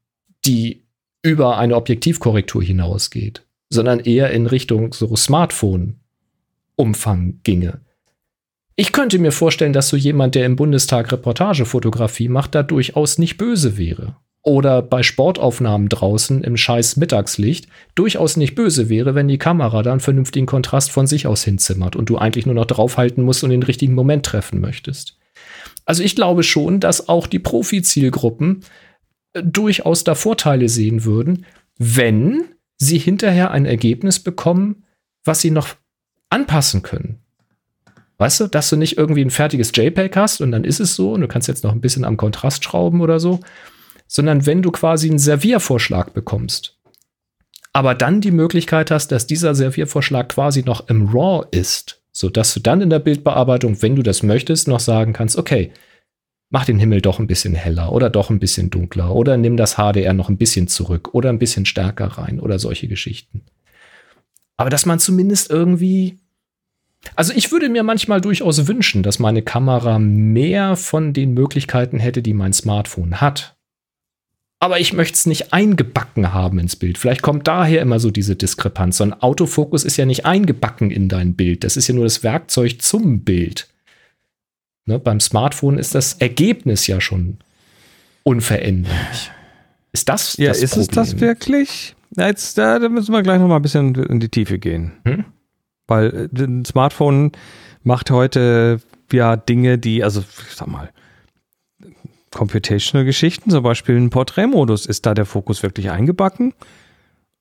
die über eine Objektivkorrektur hinausgeht, sondern eher in Richtung so Smartphone-Umfang ginge. Ich könnte mir vorstellen, dass so jemand, der im Bundestag Reportagefotografie macht, da durchaus nicht böse wäre. Oder bei Sportaufnahmen draußen im scheiß Mittagslicht durchaus nicht böse wäre, wenn die Kamera dann vernünftigen Kontrast von sich aus hinzimmert und du eigentlich nur noch draufhalten musst und den richtigen Moment treffen möchtest. Also ich glaube schon, dass auch die Profi-Zielgruppen äh, durchaus da Vorteile sehen würden, wenn sie hinterher ein Ergebnis bekommen, was sie noch anpassen können. Weißt du, dass du nicht irgendwie ein fertiges JPEG hast und dann ist es so und du kannst jetzt noch ein bisschen am Kontrast schrauben oder so, sondern wenn du quasi einen Serviervorschlag bekommst, aber dann die Möglichkeit hast, dass dieser Serviervorschlag quasi noch im RAW ist, sodass du dann in der Bildbearbeitung, wenn du das möchtest, noch sagen kannst, okay, mach den Himmel doch ein bisschen heller oder doch ein bisschen dunkler oder nimm das HDR noch ein bisschen zurück oder ein bisschen stärker rein oder solche Geschichten. Aber dass man zumindest irgendwie also ich würde mir manchmal durchaus wünschen, dass meine Kamera mehr von den Möglichkeiten hätte, die mein Smartphone hat. Aber ich möchte es nicht eingebacken haben ins Bild. Vielleicht kommt daher immer so diese Diskrepanz. So ein Autofokus ist ja nicht eingebacken in dein Bild. Das ist ja nur das Werkzeug zum Bild. Ne, beim Smartphone ist das Ergebnis ja schon unveränderlich. Ist das ja, das ist Problem? es das wirklich? Jetzt, da, da müssen wir gleich noch mal ein bisschen in die Tiefe gehen. Hm? Weil äh, ein Smartphone macht heute ja Dinge, die, also ich sag mal, Computational Geschichten, zum Beispiel ein Porträtmodus, ist da der Fokus wirklich eingebacken?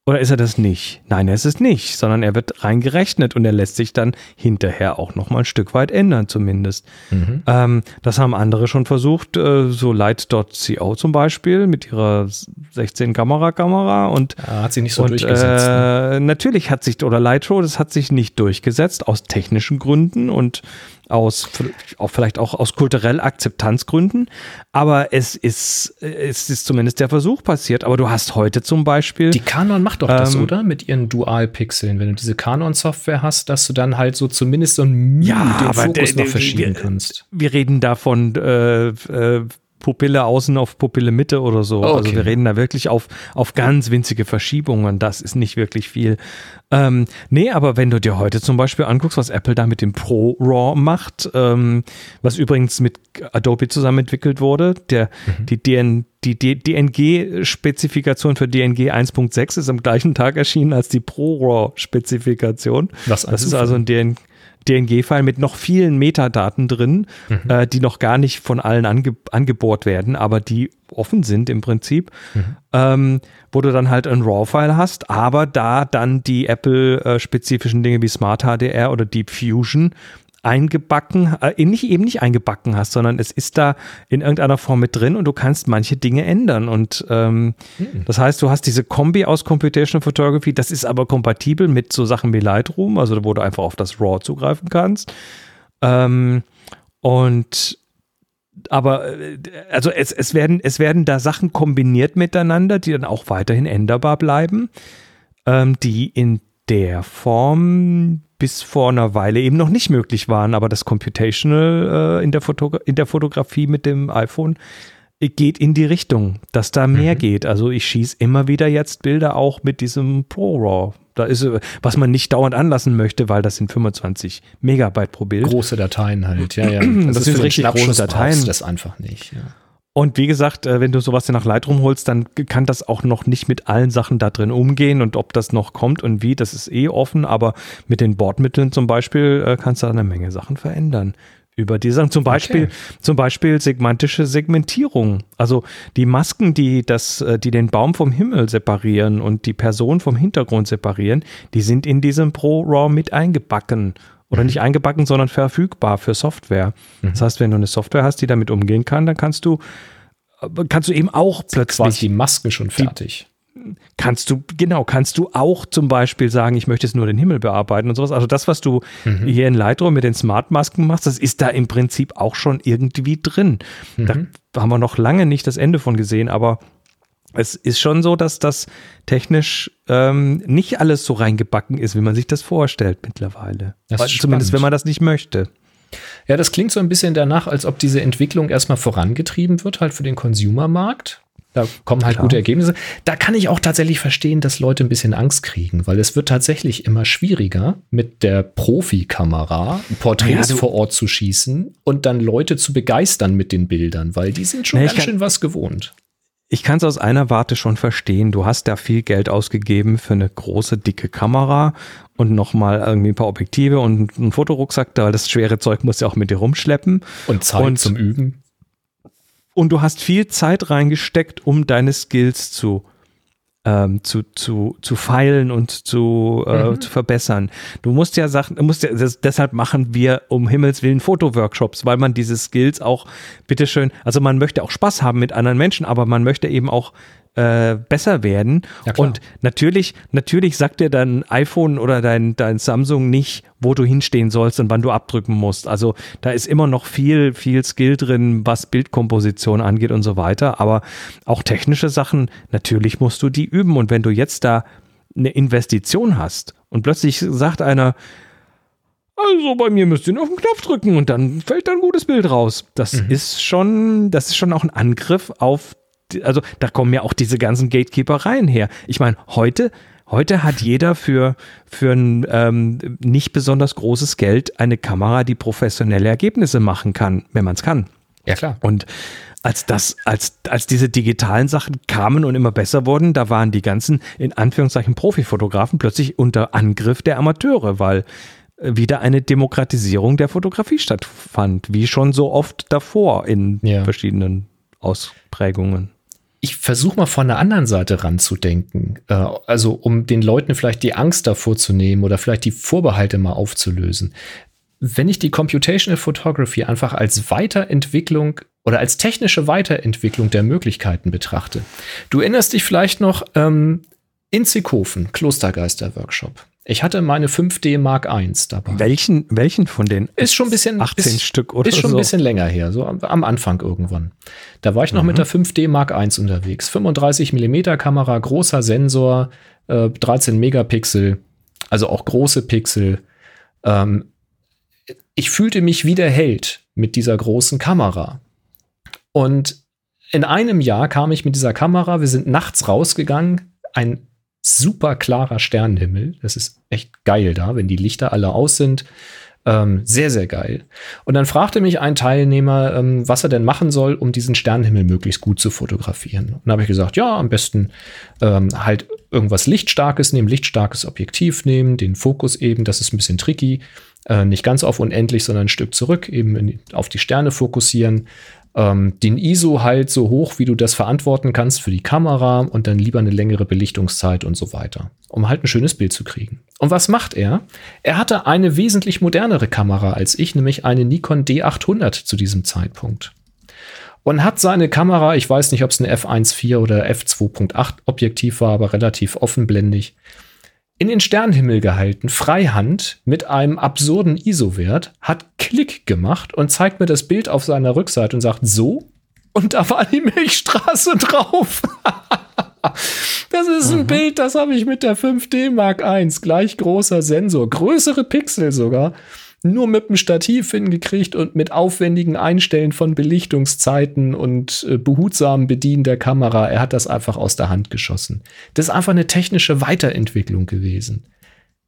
Oder ist er das nicht? Nein, er ist es nicht, sondern er wird reingerechnet und er lässt sich dann hinterher auch noch mal ein Stück weit ändern, zumindest. Mhm. Ähm, das haben andere schon versucht, äh, so Light.co zum Beispiel mit ihrer 16-Kamera-Kamera und ja, hat sich nicht so und, durchgesetzt. Ne? Äh, natürlich hat sich, oder Lightro, das hat sich nicht durchgesetzt aus technischen Gründen und aus auch vielleicht auch aus kulturell Akzeptanzgründen, aber es ist es ist zumindest der Versuch passiert. Aber du hast heute zum Beispiel die Canon macht doch ähm, das, oder mit ihren Dual-Pixeln, wenn du diese Canon-Software hast, dass du dann halt so zumindest so ein ja, den Fokus noch verschieben wir, kannst. Wir reden davon äh, äh, Pupille außen auf Pupille Mitte oder so. Okay. Also wir reden da wirklich auf, auf ganz winzige Verschiebungen. Das ist nicht wirklich viel. Ähm, nee, aber wenn du dir heute zum Beispiel anguckst, was Apple da mit dem Pro RAW macht, ähm, was übrigens mit Adobe zusammen entwickelt wurde, der, mhm. die, DN, die DNG-Spezifikation für DNG 1.6 ist am gleichen Tag erschienen als die Pro RAW-Spezifikation. Das ist also ein DNG DNG-File mit noch vielen Metadaten drin, mhm. äh, die noch gar nicht von allen ange angebohrt werden, aber die offen sind im Prinzip, mhm. ähm, wo du dann halt ein RAW-File hast, aber da dann die Apple-spezifischen Dinge wie Smart HDR oder Deep Fusion eingebacken, äh, nicht eben nicht eingebacken hast, sondern es ist da in irgendeiner Form mit drin und du kannst manche Dinge ändern. Und ähm, mhm. das heißt, du hast diese Kombi aus Computational Photography, das ist aber kompatibel mit so Sachen wie Lightroom, also wo du einfach auf das RAW zugreifen kannst. Ähm, und aber äh, also es, es, werden, es werden da Sachen kombiniert miteinander, die dann auch weiterhin änderbar bleiben, ähm, die in der Form bis vor einer Weile eben noch nicht möglich waren. Aber das Computational äh, in, der in der Fotografie mit dem iPhone äh, geht in die Richtung, dass da mehr mhm. geht. Also ich schieße immer wieder jetzt Bilder auch mit diesem ProRAW. Da ist, äh, was man nicht dauernd anlassen möchte, weil das sind 25 Megabyte pro Bild. Große Dateien halt, ja, ja. Das, das sind richtig große Dateien. Das einfach nicht, ja. Und wie gesagt, äh, wenn du sowas nach Lightroom holst, dann kann das auch noch nicht mit allen Sachen da drin umgehen und ob das noch kommt und wie, das ist eh offen, aber mit den Bordmitteln zum Beispiel äh, kannst du eine Menge Sachen verändern. Über die Sachen, zum Beispiel, okay. zum Beispiel segmentische Segmentierung. Also die Masken, die das, äh, die den Baum vom Himmel separieren und die Person vom Hintergrund separieren, die sind in diesem Pro RAW mit eingebacken. Oder nicht eingebacken, sondern verfügbar für Software. Mhm. Das heißt, wenn du eine Software hast, die damit umgehen kann, dann kannst du, äh, kannst du eben auch plötzlich. Quasi die Masken schon fertig. kannst du, genau, kannst du auch zum Beispiel sagen, ich möchte jetzt nur den Himmel bearbeiten und sowas. Also das, was du mhm. hier in Lightroom mit den Smart-Masken machst, das ist da im Prinzip auch schon irgendwie drin. Mhm. Da haben wir noch lange nicht das Ende von gesehen, aber es ist schon so, dass das technisch ähm, nicht alles so reingebacken ist, wie man sich das vorstellt mittlerweile. Das Zumindest spannend. wenn man das nicht möchte. Ja, das klingt so ein bisschen danach, als ob diese Entwicklung erstmal vorangetrieben wird, halt für den Consumermarkt. Da kommen halt Klar. gute Ergebnisse. Da kann ich auch tatsächlich verstehen, dass Leute ein bisschen Angst kriegen, weil es wird tatsächlich immer schwieriger, mit der Profikamera Porträts ja, vor Ort zu schießen und dann Leute zu begeistern mit den Bildern, weil die sind schon nee, ganz schön was gewohnt. Ich kann es aus einer Warte schon verstehen. Du hast da viel Geld ausgegeben für eine große, dicke Kamera und nochmal irgendwie ein paar Objektive und einen Fotorucksack, weil das schwere Zeug musst du auch mit dir rumschleppen. Und Zeit und, zum Üben. Und du hast viel Zeit reingesteckt, um deine Skills zu ähm, zu, zu, zu feilen und zu, äh, mhm. zu verbessern. Du musst ja Sachen, du musst ja, das, deshalb machen wir um Himmels Willen Fotoworkshops, weil man diese Skills auch, bitteschön, also man möchte auch Spaß haben mit anderen Menschen, aber man möchte eben auch äh, besser werden. Ja, und natürlich, natürlich sagt dir dein iPhone oder dein, dein Samsung nicht, wo du hinstehen sollst und wann du abdrücken musst. Also da ist immer noch viel, viel Skill drin, was Bildkomposition angeht und so weiter. Aber auch technische Sachen, natürlich musst du die üben. Und wenn du jetzt da eine Investition hast und plötzlich sagt einer, also bei mir müsst ihr nur auf den Knopf drücken und dann fällt da ein gutes Bild raus. Das mhm. ist schon, das ist schon auch ein Angriff auf also da kommen ja auch diese ganzen Gatekeepereien her. Ich meine, heute, heute hat jeder für, für ein ähm, nicht besonders großes Geld eine Kamera, die professionelle Ergebnisse machen kann, wenn man es kann. Ja, klar. Und als das, als, als diese digitalen Sachen kamen und immer besser wurden, da waren die ganzen, in Anführungszeichen, Profifotografen plötzlich unter Angriff der Amateure, weil äh, wieder eine Demokratisierung der Fotografie stattfand, wie schon so oft davor in ja. verschiedenen Ausprägungen ich versuche mal von der anderen Seite ranzudenken. Äh, also um den Leuten vielleicht die Angst davor zu nehmen oder vielleicht die Vorbehalte mal aufzulösen. Wenn ich die Computational Photography einfach als Weiterentwicklung oder als technische Weiterentwicklung der Möglichkeiten betrachte. Du erinnerst dich vielleicht noch ähm, in Zikofen, Klostergeister-Workshop. Ich hatte meine 5D Mark I dabei. Welchen, welchen von den? Ist schon ein bisschen 18 ist, Stück oder Ist schon so. ein bisschen länger her, so am, am Anfang irgendwann. Da war ich noch mhm. mit der 5D Mark I unterwegs. 35 mm Kamera, großer Sensor, äh, 13 Megapixel, also auch große Pixel. Ähm, ich fühlte mich wie der Held mit dieser großen Kamera. Und in einem Jahr kam ich mit dieser Kamera, wir sind nachts rausgegangen, ein super klarer Sternenhimmel. Das ist echt geil da, wenn die Lichter alle aus sind. Ähm, sehr, sehr geil. Und dann fragte mich ein Teilnehmer, ähm, was er denn machen soll, um diesen Sternenhimmel möglichst gut zu fotografieren. Und dann habe ich gesagt, ja, am besten ähm, halt irgendwas Lichtstarkes nehmen, lichtstarkes Objektiv nehmen, den Fokus eben, das ist ein bisschen tricky. Äh, nicht ganz auf unendlich, sondern ein Stück zurück, eben in, auf die Sterne fokussieren ähm, den ISO halt so hoch, wie du das verantworten kannst für die Kamera und dann lieber eine längere Belichtungszeit und so weiter, um halt ein schönes Bild zu kriegen. Und was macht er? Er hatte eine wesentlich modernere Kamera als ich, nämlich eine Nikon D800 zu diesem Zeitpunkt. Und hat seine Kamera, ich weiß nicht, ob es eine F1.4 oder F2.8 Objektiv war, aber relativ offenblendig, in den Sternenhimmel gehalten, Freihand mit einem absurden ISO-Wert, hat Klick gemacht und zeigt mir das Bild auf seiner Rückseite und sagt so. Und da war die Milchstraße drauf. das ist ein mhm. Bild, das habe ich mit der 5D Mark I, gleich großer Sensor, größere Pixel sogar nur mit dem Stativ hingekriegt und mit aufwendigen Einstellen von Belichtungszeiten und äh, behutsamen Bedienen der Kamera. Er hat das einfach aus der Hand geschossen. Das ist einfach eine technische Weiterentwicklung gewesen.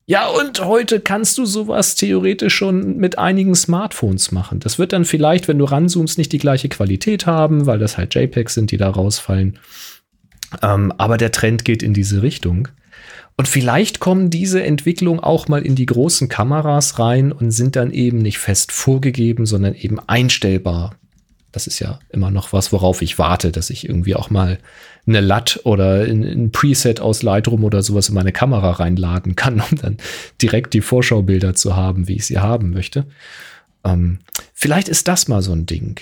Ja, und heute kannst du sowas theoretisch schon mit einigen Smartphones machen. Das wird dann vielleicht, wenn du ranzoomst, nicht die gleiche Qualität haben, weil das halt JPEGs sind, die da rausfallen. Ähm, aber der Trend geht in diese Richtung. Und vielleicht kommen diese Entwicklungen auch mal in die großen Kameras rein und sind dann eben nicht fest vorgegeben, sondern eben einstellbar. Das ist ja immer noch was, worauf ich warte, dass ich irgendwie auch mal eine LUT oder ein Preset aus Lightroom oder sowas in meine Kamera reinladen kann, um dann direkt die Vorschaubilder zu haben, wie ich sie haben möchte. Ähm, vielleicht ist das mal so ein Ding.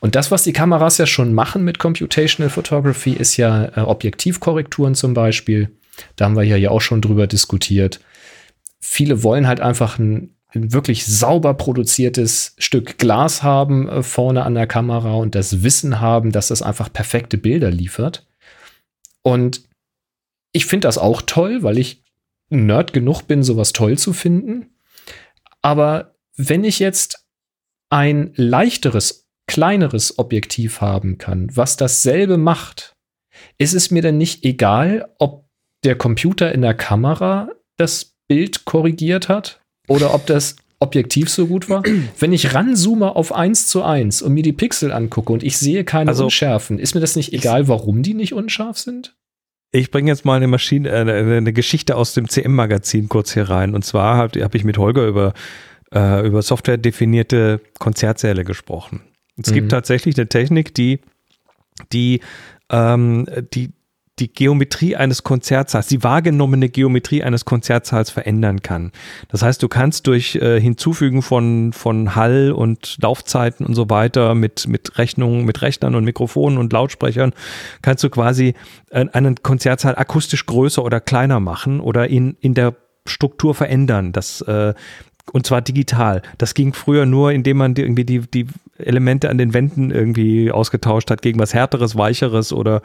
Und das, was die Kameras ja schon machen mit Computational Photography, ist ja äh, Objektivkorrekturen zum Beispiel. Da haben wir ja auch schon drüber diskutiert. Viele wollen halt einfach ein, ein wirklich sauber produziertes Stück Glas haben äh, vorne an der Kamera und das Wissen haben, dass das einfach perfekte Bilder liefert. Und ich finde das auch toll, weil ich Nerd genug bin, sowas toll zu finden. Aber wenn ich jetzt ein leichteres kleineres Objektiv haben kann, was dasselbe macht, ist es mir dann nicht egal, ob der Computer in der Kamera das Bild korrigiert hat oder ob das Objektiv so gut war. Wenn ich ranzoome auf 1 zu 1 und mir die Pixel angucke und ich sehe keine also, Unschärfen, ist mir das nicht egal, warum die nicht unscharf sind? Ich bringe jetzt mal eine Maschine, äh, eine Geschichte aus dem CM-Magazin kurz hier rein. Und zwar habe hab ich mit Holger über, äh, über software-definierte Konzertsäle gesprochen. Es mhm. gibt tatsächlich eine Technik, die, die, ähm, die die Geometrie eines Konzertsaals, die wahrgenommene Geometrie eines Konzertsaals verändern kann. Das heißt, du kannst durch äh, Hinzufügen von, von Hall und Laufzeiten und so weiter mit, mit Rechnungen, mit Rechnern und Mikrofonen und Lautsprechern, kannst du quasi äh, einen Konzertsaal akustisch größer oder kleiner machen oder in, in der Struktur verändern. Das, äh, und zwar digital. Das ging früher nur, indem man irgendwie die, die Elemente an den Wänden irgendwie ausgetauscht hat gegen was härteres, weicheres oder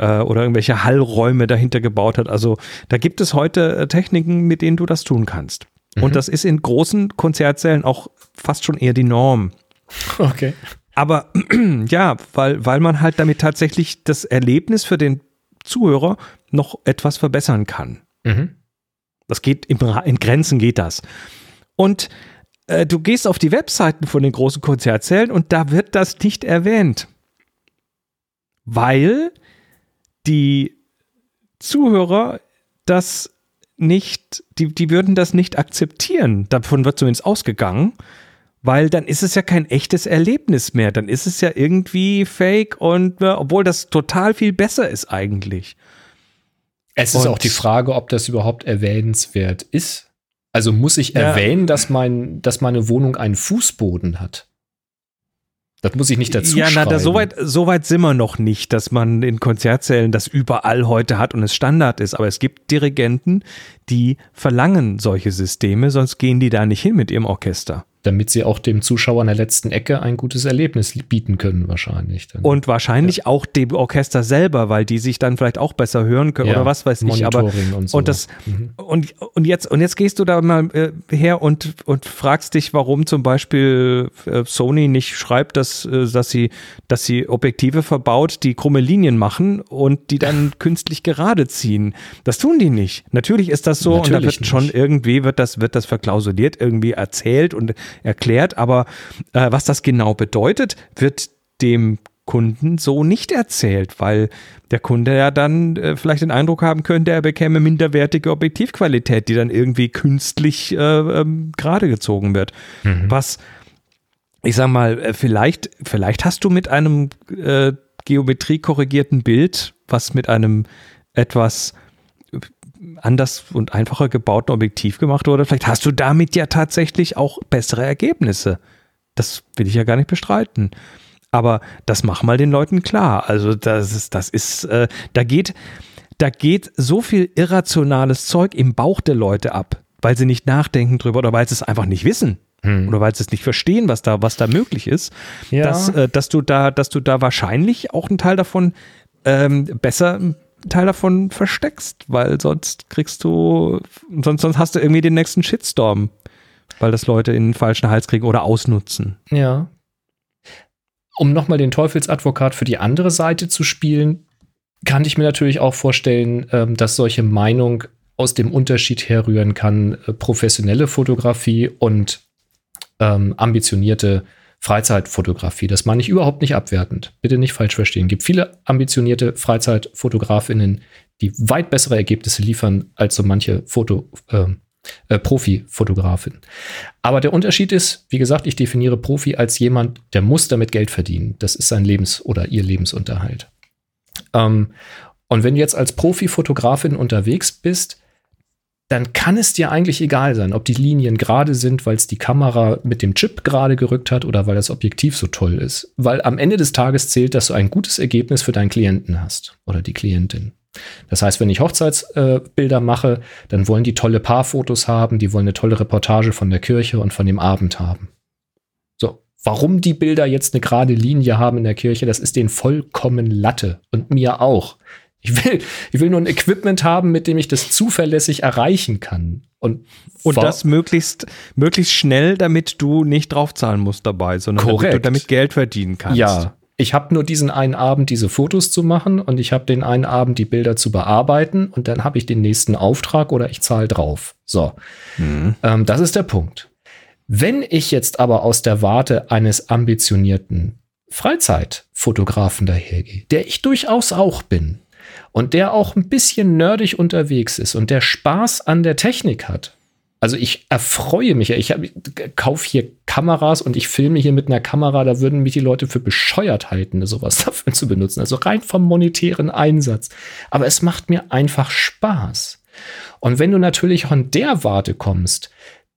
äh, oder irgendwelche Hallräume dahinter gebaut hat. Also da gibt es heute äh, Techniken, mit denen du das tun kannst. Mhm. Und das ist in großen Konzertsälen auch fast schon eher die Norm. Okay. Aber ja, weil, weil man halt damit tatsächlich das Erlebnis für den Zuhörer noch etwas verbessern kann. Mhm. Das geht im, in Grenzen geht das. Und äh, du gehst auf die Webseiten von den großen Konzertsälen und da wird das nicht erwähnt. Weil die Zuhörer das nicht, die, die würden das nicht akzeptieren. Davon wird zumindest ausgegangen, weil dann ist es ja kein echtes Erlebnis mehr. Dann ist es ja irgendwie fake und äh, obwohl das total viel besser ist eigentlich. Es ist und, auch die Frage, ob das überhaupt erwähnenswert ist. Also muss ich ja. erwähnen, dass, mein, dass meine Wohnung einen Fußboden hat? Das muss ich nicht dazu Ja, na, da, so, weit, so weit sind wir noch nicht, dass man in Konzertsälen das überall heute hat und es Standard ist. Aber es gibt Dirigenten, die verlangen solche Systeme, sonst gehen die da nicht hin mit ihrem Orchester damit sie auch dem Zuschauer an der letzten Ecke ein gutes Erlebnis bieten können, wahrscheinlich. Dann. Und wahrscheinlich ja. auch dem Orchester selber, weil die sich dann vielleicht auch besser hören können ja, oder was weiß ich. Aber und, so. und das mhm. und, und jetzt und jetzt gehst du da mal äh, her und und fragst dich, warum zum Beispiel äh, Sony nicht schreibt, dass äh, dass sie dass sie Objektive verbaut, die krumme Linien machen und die dann künstlich gerade ziehen. Das tun die nicht. Natürlich ist das so Natürlich und da wird nicht. schon irgendwie wird das wird das verklausuliert irgendwie erzählt und erklärt, aber äh, was das genau bedeutet, wird dem Kunden so nicht erzählt, weil der Kunde ja dann äh, vielleicht den Eindruck haben könnte, er bekäme minderwertige Objektivqualität, die dann irgendwie künstlich äh, ähm, gerade gezogen wird. Mhm. Was, ich sag mal, äh, vielleicht, vielleicht hast du mit einem äh, geometriekorrigierten Bild, was mit einem etwas anders und einfacher gebauten Objektiv gemacht wurde, vielleicht hast du damit ja tatsächlich auch bessere Ergebnisse. Das will ich ja gar nicht bestreiten. Aber das mach mal den Leuten klar. Also das ist, das ist, äh, da geht, da geht so viel irrationales Zeug im Bauch der Leute ab, weil sie nicht nachdenken drüber oder weil sie es einfach nicht wissen. Hm. Oder weil sie es nicht verstehen, was da, was da möglich ist, ja. dass, äh, dass du da, dass du da wahrscheinlich auch einen Teil davon ähm, besser Teil davon versteckst, weil sonst kriegst du, sonst, sonst hast du irgendwie den nächsten Shitstorm, weil das Leute in den falschen Hals kriegen oder ausnutzen. Ja. Um nochmal den Teufelsadvokat für die andere Seite zu spielen, kann ich mir natürlich auch vorstellen, ähm, dass solche Meinung aus dem Unterschied herrühren kann, äh, professionelle Fotografie und ähm, ambitionierte Freizeitfotografie. Das meine ich überhaupt nicht abwertend. Bitte nicht falsch verstehen. Es gibt viele ambitionierte Freizeitfotografinnen, die weit bessere Ergebnisse liefern als so manche Foto, äh, äh, Profi-Fotografin. Aber der Unterschied ist, wie gesagt, ich definiere Profi als jemand, der muss damit Geld verdienen. Das ist sein Lebens- oder ihr Lebensunterhalt. Ähm, und wenn du jetzt als Profi-Fotografin unterwegs bist, dann kann es dir eigentlich egal sein, ob die Linien gerade sind, weil es die Kamera mit dem Chip gerade gerückt hat oder weil das Objektiv so toll ist. Weil am Ende des Tages zählt, dass du ein gutes Ergebnis für deinen Klienten hast oder die Klientin. Das heißt, wenn ich Hochzeitsbilder äh, mache, dann wollen die tolle Paarfotos haben, die wollen eine tolle Reportage von der Kirche und von dem Abend haben. So, warum die Bilder jetzt eine gerade Linie haben in der Kirche, das ist denen vollkommen Latte und mir auch. Ich will, ich will nur ein Equipment haben, mit dem ich das zuverlässig erreichen kann. Und, und das möglichst, möglichst schnell, damit du nicht draufzahlen musst dabei, sondern damit du damit Geld verdienen kannst. Ja, ich habe nur diesen einen Abend, diese Fotos zu machen und ich habe den einen Abend, die Bilder zu bearbeiten und dann habe ich den nächsten Auftrag oder ich zahle drauf. So, mhm. ähm, das ist der Punkt. Wenn ich jetzt aber aus der Warte eines ambitionierten Freizeitfotografen dahergehe, der ich durchaus auch bin und der auch ein bisschen nerdig unterwegs ist und der Spaß an der Technik hat, also ich erfreue mich ja. Ich, ich kaufe hier Kameras und ich filme hier mit einer Kamera. Da würden mich die Leute für bescheuert halten, sowas dafür zu benutzen. Also rein vom monetären Einsatz. Aber es macht mir einfach Spaß. Und wenn du natürlich von der Warte kommst,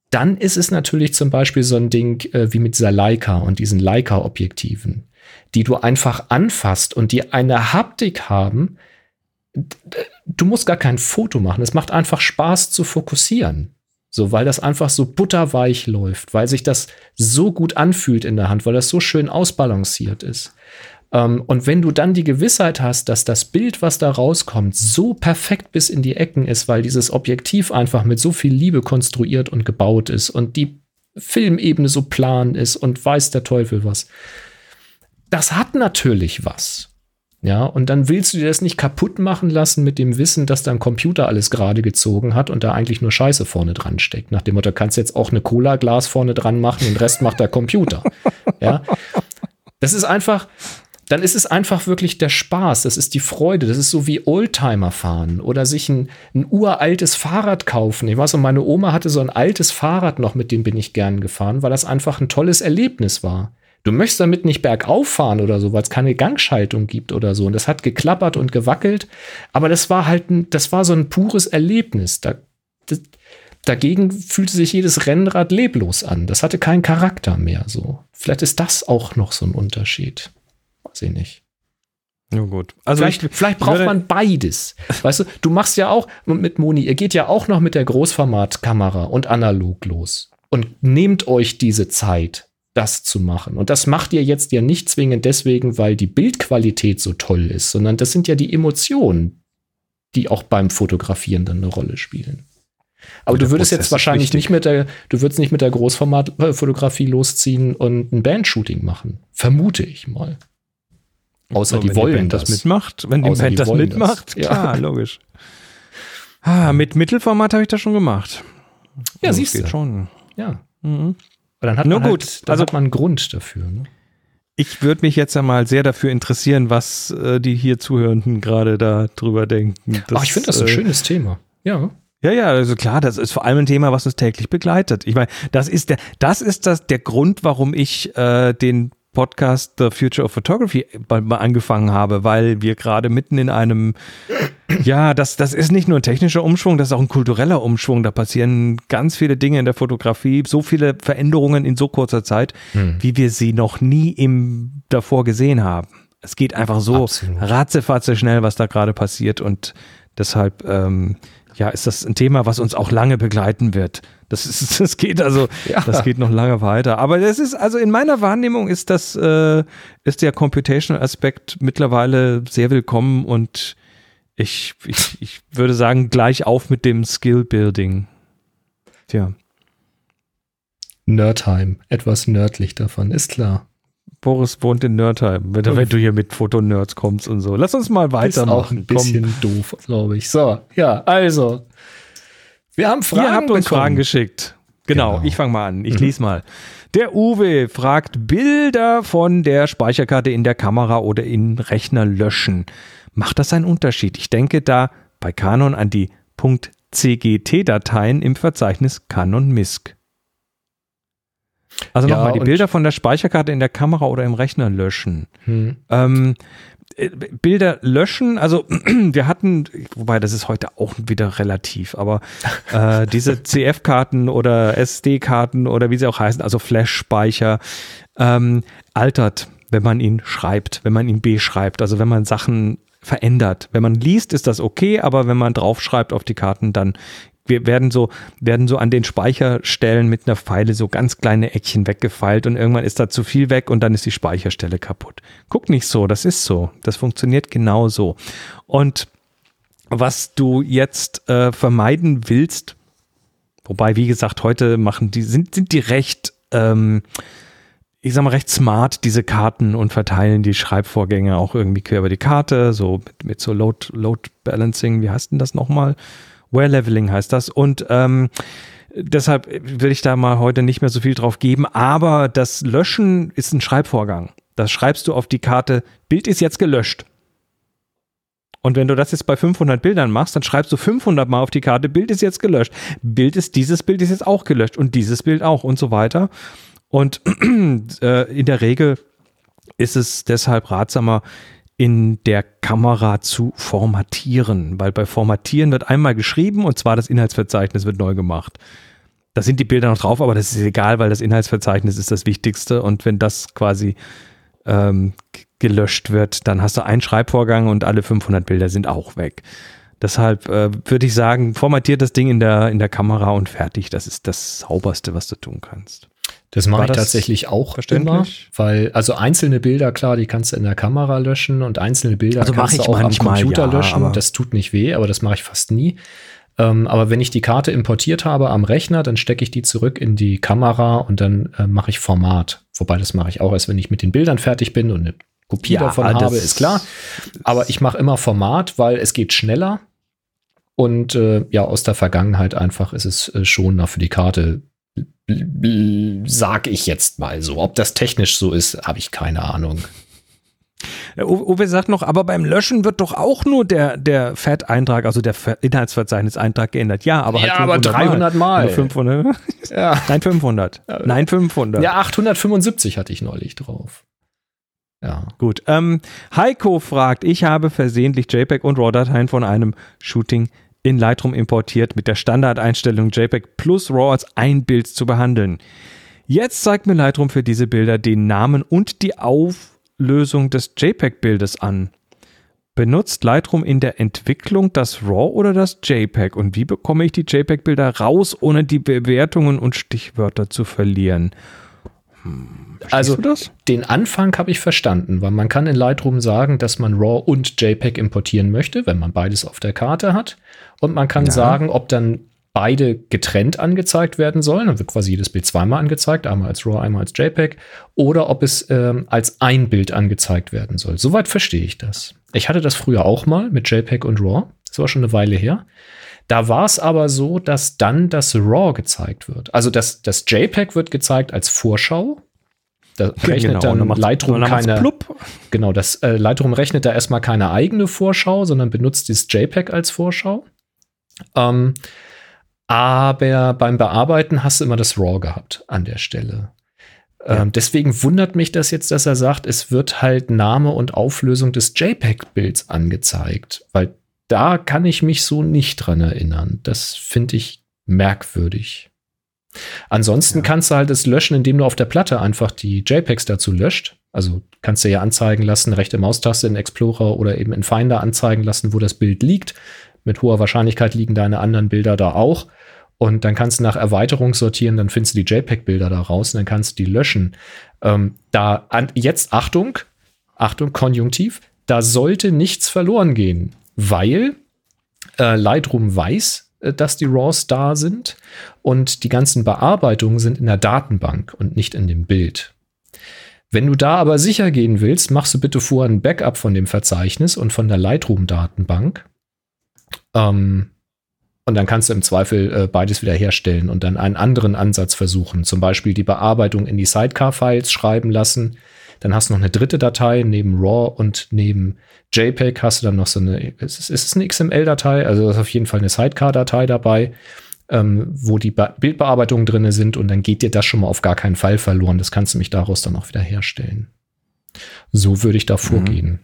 dann ist es natürlich zum Beispiel so ein Ding äh, wie mit dieser Leica und diesen Leica-Objektiven, die du einfach anfasst und die eine Haptik haben. Du musst gar kein Foto machen. Es macht einfach Spaß zu fokussieren. So, weil das einfach so butterweich läuft, weil sich das so gut anfühlt in der Hand, weil das so schön ausbalanciert ist. Ähm, und wenn du dann die Gewissheit hast, dass das Bild, was da rauskommt, so perfekt bis in die Ecken ist, weil dieses Objektiv einfach mit so viel Liebe konstruiert und gebaut ist und die Filmebene so plan ist und weiß der Teufel was. Das hat natürlich was. Ja, und dann willst du dir das nicht kaputt machen lassen mit dem Wissen, dass dein Computer alles gerade gezogen hat und da eigentlich nur Scheiße vorne dran steckt. Nach dem Motto, kannst jetzt auch eine Cola-Glas vorne dran machen, den Rest macht der Computer. Ja, das ist einfach, dann ist es einfach wirklich der Spaß, das ist die Freude, das ist so wie Oldtimer fahren oder sich ein, ein uraltes Fahrrad kaufen. Ich weiß, und meine Oma hatte so ein altes Fahrrad noch, mit dem bin ich gern gefahren, weil das einfach ein tolles Erlebnis war. Du möchtest damit nicht bergauf fahren oder so, weil es keine Gangschaltung gibt oder so. Und das hat geklappert und gewackelt. Aber das war halt ein, das war so ein pures Erlebnis. Da, das, dagegen fühlte sich jedes Rennrad leblos an. Das hatte keinen Charakter mehr. So. Vielleicht ist das auch noch so ein Unterschied. Weiß ich nicht. Ja, gut. Also vielleicht, vielleicht braucht man beides. Weißt du, du machst ja auch mit Moni, ihr geht ja auch noch mit der Großformatkamera und analog los. Und nehmt euch diese Zeit das zu machen. Und das macht ihr jetzt ja nicht zwingend deswegen, weil die Bildqualität so toll ist, sondern das sind ja die Emotionen, die auch beim Fotografieren dann eine Rolle spielen. Aber du würdest Prozess jetzt wahrscheinlich nicht mit der, du würdest nicht mit der Großformatfotografie losziehen und ein Bandshooting machen. Vermute ich mal. Außer die wollen die das. mitmacht, wenn die Band die das mitmacht, das. klar, ja. logisch. Ah, mit Mittelformat habe ich das schon gemacht. Ja, also, siehst du. schon. Ja. Mhm. Aber dann hat Nur man gut, halt, also, hat man einen Grund dafür. Ne? Ich würde mich jetzt ja mal sehr dafür interessieren, was äh, die hier Zuhörenden gerade da drüber denken. Das, Ach, ich finde das ein äh, schönes Thema. Ja. Ja, ja, also klar, das ist vor allem ein Thema, was uns täglich begleitet. Ich meine, das ist der, das ist das der Grund, warum ich äh, den Podcast The Future of Photography mal angefangen habe, weil wir gerade mitten in einem, ja, das, das ist nicht nur ein technischer Umschwung, das ist auch ein kultureller Umschwung. Da passieren ganz viele Dinge in der Fotografie, so viele Veränderungen in so kurzer Zeit, hm. wie wir sie noch nie im davor gesehen haben. Es geht einfach so Absolut. ratzefatze schnell, was da gerade passiert und deshalb, ähm, ja, ist das ein Thema, was uns auch lange begleiten wird. Das, ist, das geht also, ja. das geht noch lange weiter. Aber das ist, also in meiner Wahrnehmung ist das, äh, ist der Computational Aspekt mittlerweile sehr willkommen und ich, ich, ich würde sagen, gleich auf mit dem Skill Building. Tja. Nerdheim, etwas nördlich davon, ist klar. Boris wohnt in Nerdheim, wenn, wenn du hier mit Fotonerds kommst und so. Lass uns mal weitermachen. Ist auch ein bisschen Komm. doof, glaube ich. So, ja, also. Wir haben Fragen. Ihr habt uns bekommen. Fragen geschickt. Genau, genau. ich fange mal an. Ich mhm. lese mal. Der Uwe fragt Bilder von der Speicherkarte in der Kamera oder in Rechner löschen. Macht das einen Unterschied? Ich denke da bei Canon an die .cgt-Dateien im Verzeichnis Canon MISC. Also ja, nochmal, die Bilder von der Speicherkarte in der Kamera oder im Rechner löschen. Hm. Ähm, äh, Bilder löschen, also wir hatten, wobei das ist heute auch wieder relativ, aber äh, diese CF-Karten oder SD-Karten oder wie sie auch heißen, also Flash-Speicher, ähm, altert, wenn man ihn schreibt, wenn man ihn beschreibt, also wenn man Sachen verändert. Wenn man liest, ist das okay, aber wenn man draufschreibt auf die Karten, dann wir werden so, werden so an den Speicherstellen mit einer Pfeile so ganz kleine Eckchen weggefeilt und irgendwann ist da zu viel weg und dann ist die Speicherstelle kaputt. Guck nicht so, das ist so. Das funktioniert genau so. Und was du jetzt äh, vermeiden willst, wobei, wie gesagt, heute machen die, sind, sind die recht, ähm, ich sag mal, recht smart, diese Karten und verteilen die Schreibvorgänge auch irgendwie quer über die Karte, so mit, mit so Load, Load Balancing, wie heißt denn das nochmal? Wear Leveling heißt das. Und ähm, deshalb will ich da mal heute nicht mehr so viel drauf geben, aber das Löschen ist ein Schreibvorgang. Das schreibst du auf die Karte, Bild ist jetzt gelöscht. Und wenn du das jetzt bei 500 Bildern machst, dann schreibst du 500 Mal auf die Karte, Bild ist jetzt gelöscht. Bild ist, dieses Bild ist jetzt auch gelöscht und dieses Bild auch und so weiter. Und äh, in der Regel ist es deshalb ratsamer, in der Kamera zu formatieren, weil bei Formatieren wird einmal geschrieben und zwar das Inhaltsverzeichnis wird neu gemacht. Da sind die Bilder noch drauf, aber das ist egal, weil das Inhaltsverzeichnis ist das Wichtigste und wenn das quasi ähm, gelöscht wird, dann hast du einen Schreibvorgang und alle 500 Bilder sind auch weg. Deshalb äh, würde ich sagen, formatiert das Ding in der, in der Kamera und fertig. Das ist das Sauberste, was du tun kannst. Das mache ich tatsächlich auch immer, weil also einzelne Bilder, klar, die kannst du in der Kamera löschen und einzelne Bilder also kannst du auch manchmal, am Computer ja, löschen. Das tut nicht weh, aber das mache ich fast nie. Ähm, aber wenn ich die Karte importiert habe am Rechner, dann stecke ich die zurück in die Kamera und dann äh, mache ich Format. Wobei das mache ich auch erst, wenn ich mit den Bildern fertig bin und eine Kopie ja, davon habe, ist klar. Aber ich mache immer Format, weil es geht schneller. Und äh, ja, aus der Vergangenheit einfach ist es äh, schonender für die Karte. Sag ich jetzt mal so. Ob das technisch so ist, habe ich keine Ahnung. Uwe sagt noch, aber beim Löschen wird doch auch nur der, der FAT-Eintrag, also der Inhaltsverzeichnis-Eintrag geändert. Ja, aber halt ja, aber 300 Mal. Mal. 500. Ja. Nein, 500. Nein, 500. Ja, 875 hatte ich neulich drauf. Ja. Gut. Ähm, Heiko fragt, ich habe versehentlich JPEG und RAW-Dateien von einem Shooting in Lightroom importiert, mit der Standardeinstellung JPEG plus RAW als ein Bild zu behandeln. Jetzt zeigt mir Lightroom für diese Bilder den Namen und die Auflösung des JPEG-Bildes an. Benutzt Lightroom in der Entwicklung das RAW oder das JPEG? Und wie bekomme ich die JPEG-Bilder raus, ohne die Bewertungen und Stichwörter zu verlieren? Hm, also den Anfang habe ich verstanden, weil man kann in Lightroom sagen, dass man RAW und JPEG importieren möchte, wenn man beides auf der Karte hat. Und man kann ja. sagen, ob dann beide getrennt angezeigt werden sollen. Dann wird quasi jedes Bild zweimal angezeigt, einmal als RAW, einmal als JPEG. Oder ob es ähm, als ein Bild angezeigt werden soll. Soweit verstehe ich das. Ich hatte das früher auch mal mit JPEG und RAW. Das war schon eine Weile her. Da war es aber so, dass dann das RAW gezeigt wird. Also das, das JPEG wird gezeigt als Vorschau. Da rechnet genau, dann Lightroom keine. Genau, das äh, Lightroom rechnet da erstmal keine eigene Vorschau, sondern benutzt das JPEG als Vorschau. Ähm, aber beim Bearbeiten hast du immer das RAW gehabt an der Stelle. Ja. Ähm, deswegen wundert mich das jetzt, dass er sagt, es wird halt Name und Auflösung des JPEG-Bilds angezeigt, weil da kann ich mich so nicht dran erinnern. Das finde ich merkwürdig. Ansonsten ja. kannst du halt es löschen, indem du auf der Platte einfach die JPEGs dazu löscht. Also kannst du ja anzeigen lassen, rechte Maustaste in Explorer oder eben in Finder anzeigen lassen, wo das Bild liegt. Mit hoher Wahrscheinlichkeit liegen deine anderen Bilder da auch. Und dann kannst du nach Erweiterung sortieren, dann findest du die JPEG-Bilder da raus und dann kannst du die löschen. Ähm, da an, jetzt Achtung, Achtung, Konjunktiv, da sollte nichts verloren gehen weil äh, Lightroom weiß, äh, dass die RAWs da sind und die ganzen Bearbeitungen sind in der Datenbank und nicht in dem Bild. Wenn du da aber sicher gehen willst, machst du bitte vorher ein Backup von dem Verzeichnis und von der Lightroom-Datenbank. Ähm, und dann kannst du im Zweifel äh, beides wiederherstellen und dann einen anderen Ansatz versuchen. Zum Beispiel die Bearbeitung in die Sidecar-Files schreiben lassen dann hast du noch eine dritte Datei neben RAW und neben JPEG hast du dann noch so eine, ist es, ist es eine XML-Datei? Also ist auf jeden Fall eine Sidecar-Datei dabei, ähm, wo die Be Bildbearbeitungen drin sind und dann geht dir das schon mal auf gar keinen Fall verloren. Das kannst du mich daraus dann auch wieder herstellen. So würde ich da mhm. vorgehen.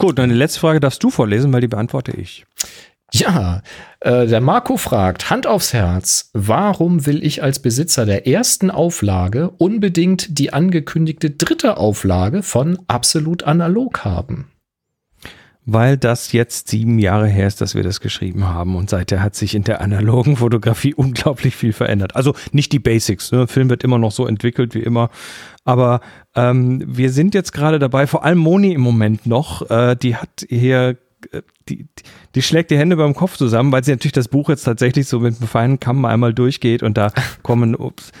Gut, dann die letzte Frage darfst du vorlesen, weil die beantworte ich. Ja, äh, der Marco fragt, Hand aufs Herz, warum will ich als Besitzer der ersten Auflage unbedingt die angekündigte dritte Auflage von Absolut Analog haben? weil das jetzt sieben Jahre her ist, dass wir das geschrieben haben und seither hat sich in der analogen Fotografie unglaublich viel verändert. Also nicht die Basics, ne? Film wird immer noch so entwickelt wie immer, aber ähm, wir sind jetzt gerade dabei, vor allem Moni im Moment noch, äh, die hat hier die, die schlägt die Hände beim Kopf zusammen, weil sie natürlich das Buch jetzt tatsächlich so mit einem feinen Kamm einmal durchgeht und da kommen ups,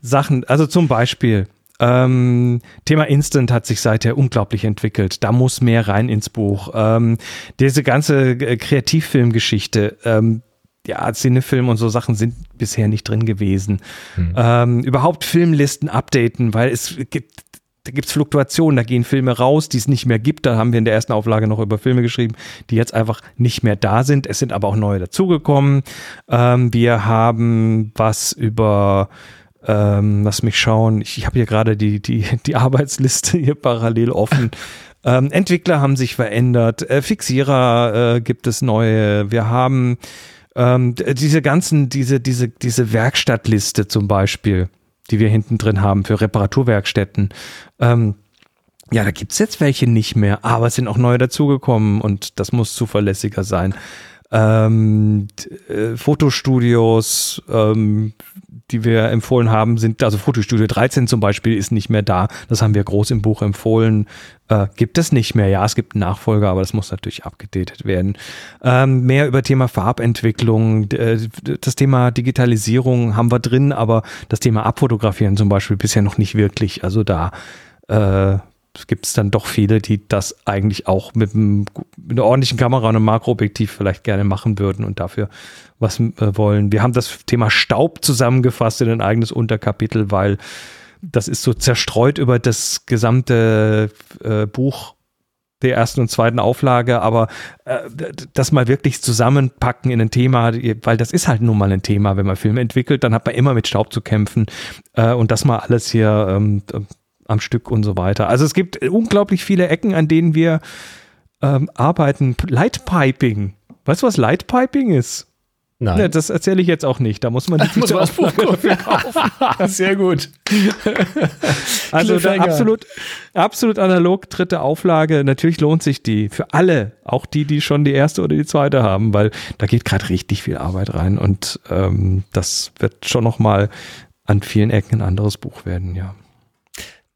Sachen, also zum Beispiel ähm, Thema Instant hat sich seither unglaublich entwickelt. Da muss mehr rein ins Buch. Ähm, diese ganze äh, Kreativfilmgeschichte, ähm, ja, Cinefilm und so Sachen sind bisher nicht drin gewesen. Hm. Ähm, überhaupt Filmlisten updaten, weil es gibt da gibt es Fluktuationen, da gehen Filme raus, die es nicht mehr gibt. Da haben wir in der ersten Auflage noch über Filme geschrieben, die jetzt einfach nicht mehr da sind. Es sind aber auch neue dazugekommen. Ähm, wir haben was über ähm, lass mich schauen. Ich, ich habe hier gerade die, die, die Arbeitsliste hier parallel offen. Ähm, Entwickler haben sich verändert. Äh, Fixierer äh, gibt es neue. Wir haben ähm, diese ganzen, diese, diese, diese Werkstattliste zum Beispiel, die wir hinten drin haben für Reparaturwerkstätten. Ähm, ja, da gibt es jetzt welche nicht mehr, aber es sind auch neue dazugekommen und das muss zuverlässiger sein. Ähm, äh, Fotostudios, ähm, die wir empfohlen haben, sind, also Fotostudio 13 zum Beispiel ist nicht mehr da. Das haben wir groß im Buch empfohlen. Äh, gibt es nicht mehr. Ja, es gibt einen Nachfolger, aber das muss natürlich abgedatet werden. Ähm, mehr über Thema Farbentwicklung, äh, das Thema Digitalisierung haben wir drin, aber das Thema Abfotografieren zum Beispiel bisher noch nicht wirklich. Also da äh, gibt es dann doch viele, die das eigentlich auch mit, einem, mit einer ordentlichen Kamera und einem Makroobjektiv vielleicht gerne machen würden und dafür was äh, wollen. Wir haben das Thema Staub zusammengefasst in ein eigenes Unterkapitel, weil das ist so zerstreut über das gesamte äh, Buch der ersten und zweiten Auflage, aber äh, das mal wirklich zusammenpacken in ein Thema, weil das ist halt nun mal ein Thema, wenn man Filme entwickelt, dann hat man immer mit Staub zu kämpfen äh, und das mal alles hier ähm, am Stück und so weiter. Also es gibt unglaublich viele Ecken, an denen wir ähm, arbeiten. Lightpiping. Weißt du, was Lightpiping ist? Nein. Ja, das erzähle ich jetzt auch nicht. Da muss man die muss man kaufen. Sehr gut. also absolut, absolut analog dritte Auflage. Natürlich lohnt sich die für alle, auch die, die schon die erste oder die zweite haben, weil da geht gerade richtig viel Arbeit rein und ähm, das wird schon noch mal an vielen Ecken ein anderes Buch werden, ja.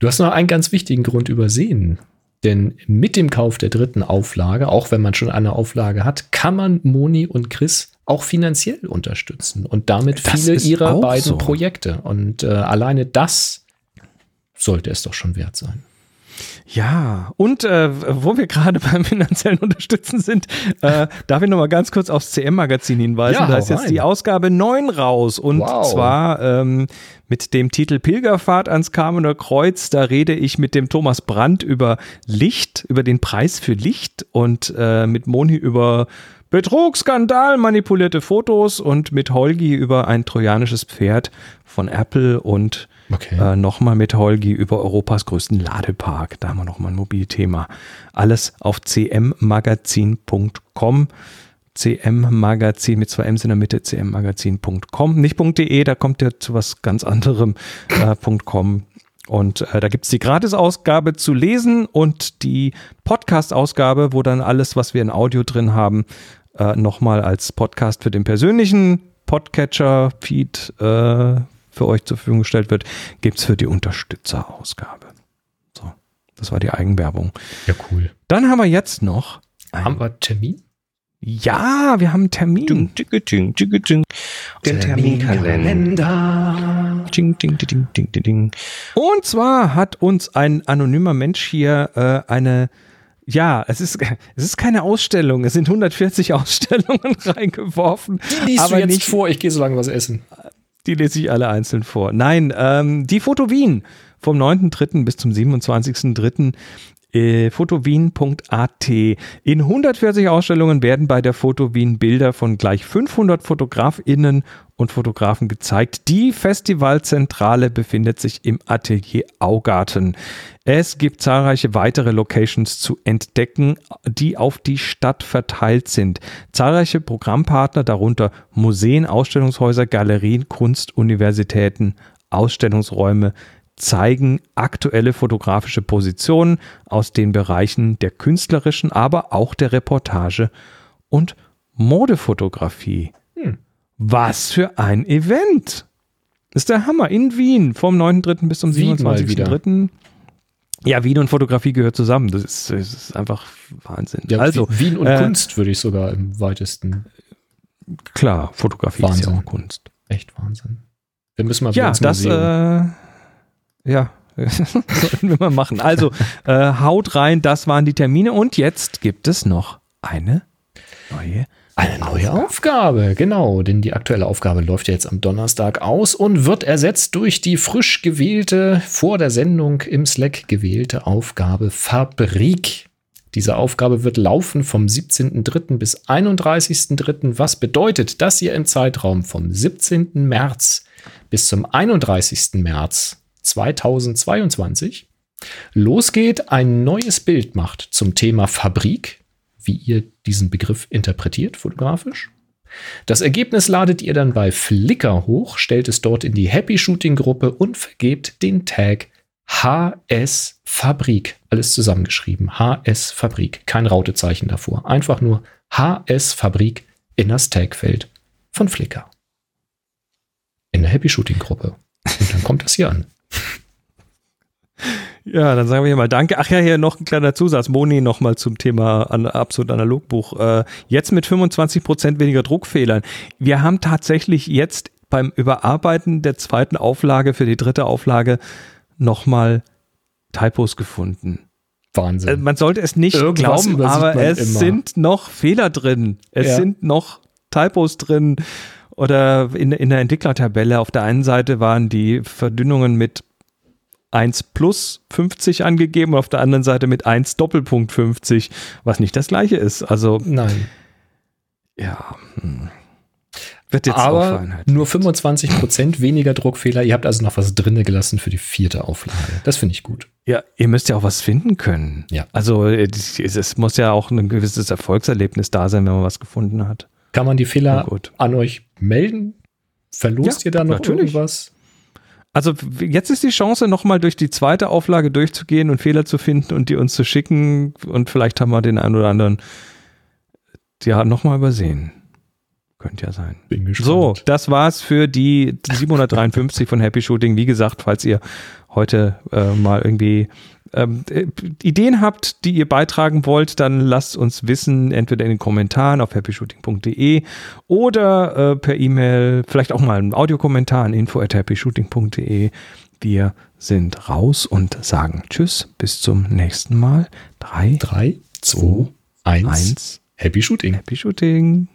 Du hast noch einen ganz wichtigen Grund übersehen. Denn mit dem Kauf der dritten Auflage, auch wenn man schon eine Auflage hat, kann man Moni und Chris auch finanziell unterstützen und damit das viele ihrer beiden so. Projekte. Und äh, alleine das sollte es doch schon wert sein. Ja, und äh, wo wir gerade beim finanziellen Unterstützen sind, äh, darf ich nochmal ganz kurz aufs CM-Magazin hinweisen. Ja, da ist jetzt die Ausgabe 9 raus und wow. zwar ähm, mit dem Titel Pilgerfahrt ans Kamener Kreuz. Da rede ich mit dem Thomas Brandt über Licht, über den Preis für Licht und äh, mit Moni über Betrug, Skandal, manipulierte Fotos und mit Holgi über ein trojanisches Pferd von Apple und Okay. Äh, nochmal mit Holgi über Europas größten Ladepark. Da haben wir nochmal ein Mobilthema. Alles auf cmmagazin.com. cmmagazin mit zwei M's in der Mitte, cmmagazin.com. Nicht .de, da kommt ihr zu was ganz anderem. Äh, .com. Und äh, da gibt es die Gratisausgabe zu lesen und die Podcast-Ausgabe, wo dann alles, was wir in Audio drin haben, äh, nochmal als Podcast für den persönlichen Podcatcher-Feed äh, für euch zur Verfügung gestellt wird, gibt es für die Unterstützerausgabe. So, das war die Eigenwerbung. Ja, cool. Dann haben wir jetzt noch. Haben wir Termin? Ja, wir haben einen Termin. Ding, ding, ding, ding, ding. Der Terminkalender. Ding, ding, ding, ding, ding, ding. Und zwar hat uns ein anonymer Mensch hier äh, eine ja, es ist, es ist keine Ausstellung. Es sind 140 Ausstellungen reingeworfen. Die liest aber du jetzt nicht vor. Ich gehe so lange was essen. Die lese ich alle einzeln vor. Nein, ähm, die Foto Wien vom 9.3. bis zum 27.3. Äh, fotowien.at. In 140 Ausstellungen werden bei der Foto Wien Bilder von gleich 500 FotografInnen und Fotografen gezeigt. Die Festivalzentrale befindet sich im Atelier Augarten. Es gibt zahlreiche weitere Locations zu entdecken, die auf die Stadt verteilt sind. Zahlreiche Programmpartner, darunter Museen, Ausstellungshäuser, Galerien, Kunstuniversitäten, Ausstellungsräume, zeigen aktuelle fotografische Positionen aus den Bereichen der künstlerischen, aber auch der Reportage und Modefotografie. Was für ein Event! Das ist der Hammer in Wien vom 9.3. bis zum 27.3. Ja, Wien und Fotografie gehört zusammen. Das ist, das ist einfach Wahnsinn. Ja, also Wien und äh, Kunst würde ich sogar im weitesten. Klar, Fotografie Wahnsinn. ist ja auch Kunst. Echt Wahnsinn. Wir müssen mal ja, das. Äh, ja, sollten wir mal machen. Also äh, haut rein, das waren die Termine und jetzt gibt es noch eine neue eine neue Aufgabe, genau, denn die aktuelle Aufgabe läuft ja jetzt am Donnerstag aus und wird ersetzt durch die frisch gewählte, vor der Sendung im Slack gewählte Aufgabe Fabrik. Diese Aufgabe wird laufen vom 17.03. bis 31.03., was bedeutet, dass ihr im Zeitraum vom 17. März bis zum 31. März 2022 losgeht, ein neues Bild macht zum Thema Fabrik wie ihr diesen Begriff interpretiert, fotografisch. Das Ergebnis ladet ihr dann bei Flickr hoch, stellt es dort in die Happy Shooting Gruppe und vergebt den Tag HS Fabrik. Alles zusammengeschrieben. HS Fabrik. Kein Rautezeichen davor. Einfach nur HS Fabrik in das Tagfeld von Flickr. In der Happy Shooting Gruppe. Und dann kommt das hier an. Ja, dann sagen wir hier mal Danke. Ach ja, hier noch ein kleiner Zusatz. Moni nochmal zum Thema an, absolut Analogbuch. Äh, jetzt mit 25 Prozent weniger Druckfehlern. Wir haben tatsächlich jetzt beim Überarbeiten der zweiten Auflage für die dritte Auflage nochmal Typos gefunden. Wahnsinn. Also man sollte es nicht Irgendwas glauben, aber es immer. sind noch Fehler drin. Es ja. sind noch Typos drin. Oder in, in der Entwicklertabelle auf der einen Seite waren die Verdünnungen mit 1 plus 50 angegeben und auf der anderen Seite mit 1 Doppelpunkt 50, was nicht das gleiche ist. Also. Nein. Ja. Hm. Wird jetzt Aber nur 25 Prozent weniger Druckfehler. Ihr habt also noch was drinne gelassen für die vierte Auflage. Das finde ich gut. Ja, ihr müsst ja auch was finden können. Ja. Also es muss ja auch ein gewisses Erfolgserlebnis da sein, wenn man was gefunden hat. Kann man die Fehler an euch melden? Verlost ja, ihr da noch natürlich. irgendwas? Also jetzt ist die Chance, nochmal durch die zweite Auflage durchzugehen und Fehler zu finden und die uns zu schicken. Und vielleicht haben wir den einen oder anderen ja nochmal übersehen. Könnte ja sein. So, das war's für die 753 von Happy Shooting. Wie gesagt, falls ihr heute äh, mal irgendwie ähm, äh, Ideen habt, die ihr beitragen wollt, dann lasst uns wissen, entweder in den Kommentaren auf happyshooting.de oder äh, per E-Mail, vielleicht auch mal einen Audiokommentar an info at happyshooting.de. Wir sind raus und sagen Tschüss, bis zum nächsten Mal. 3, 3 2, 1, Happy Shooting. Happy Shooting.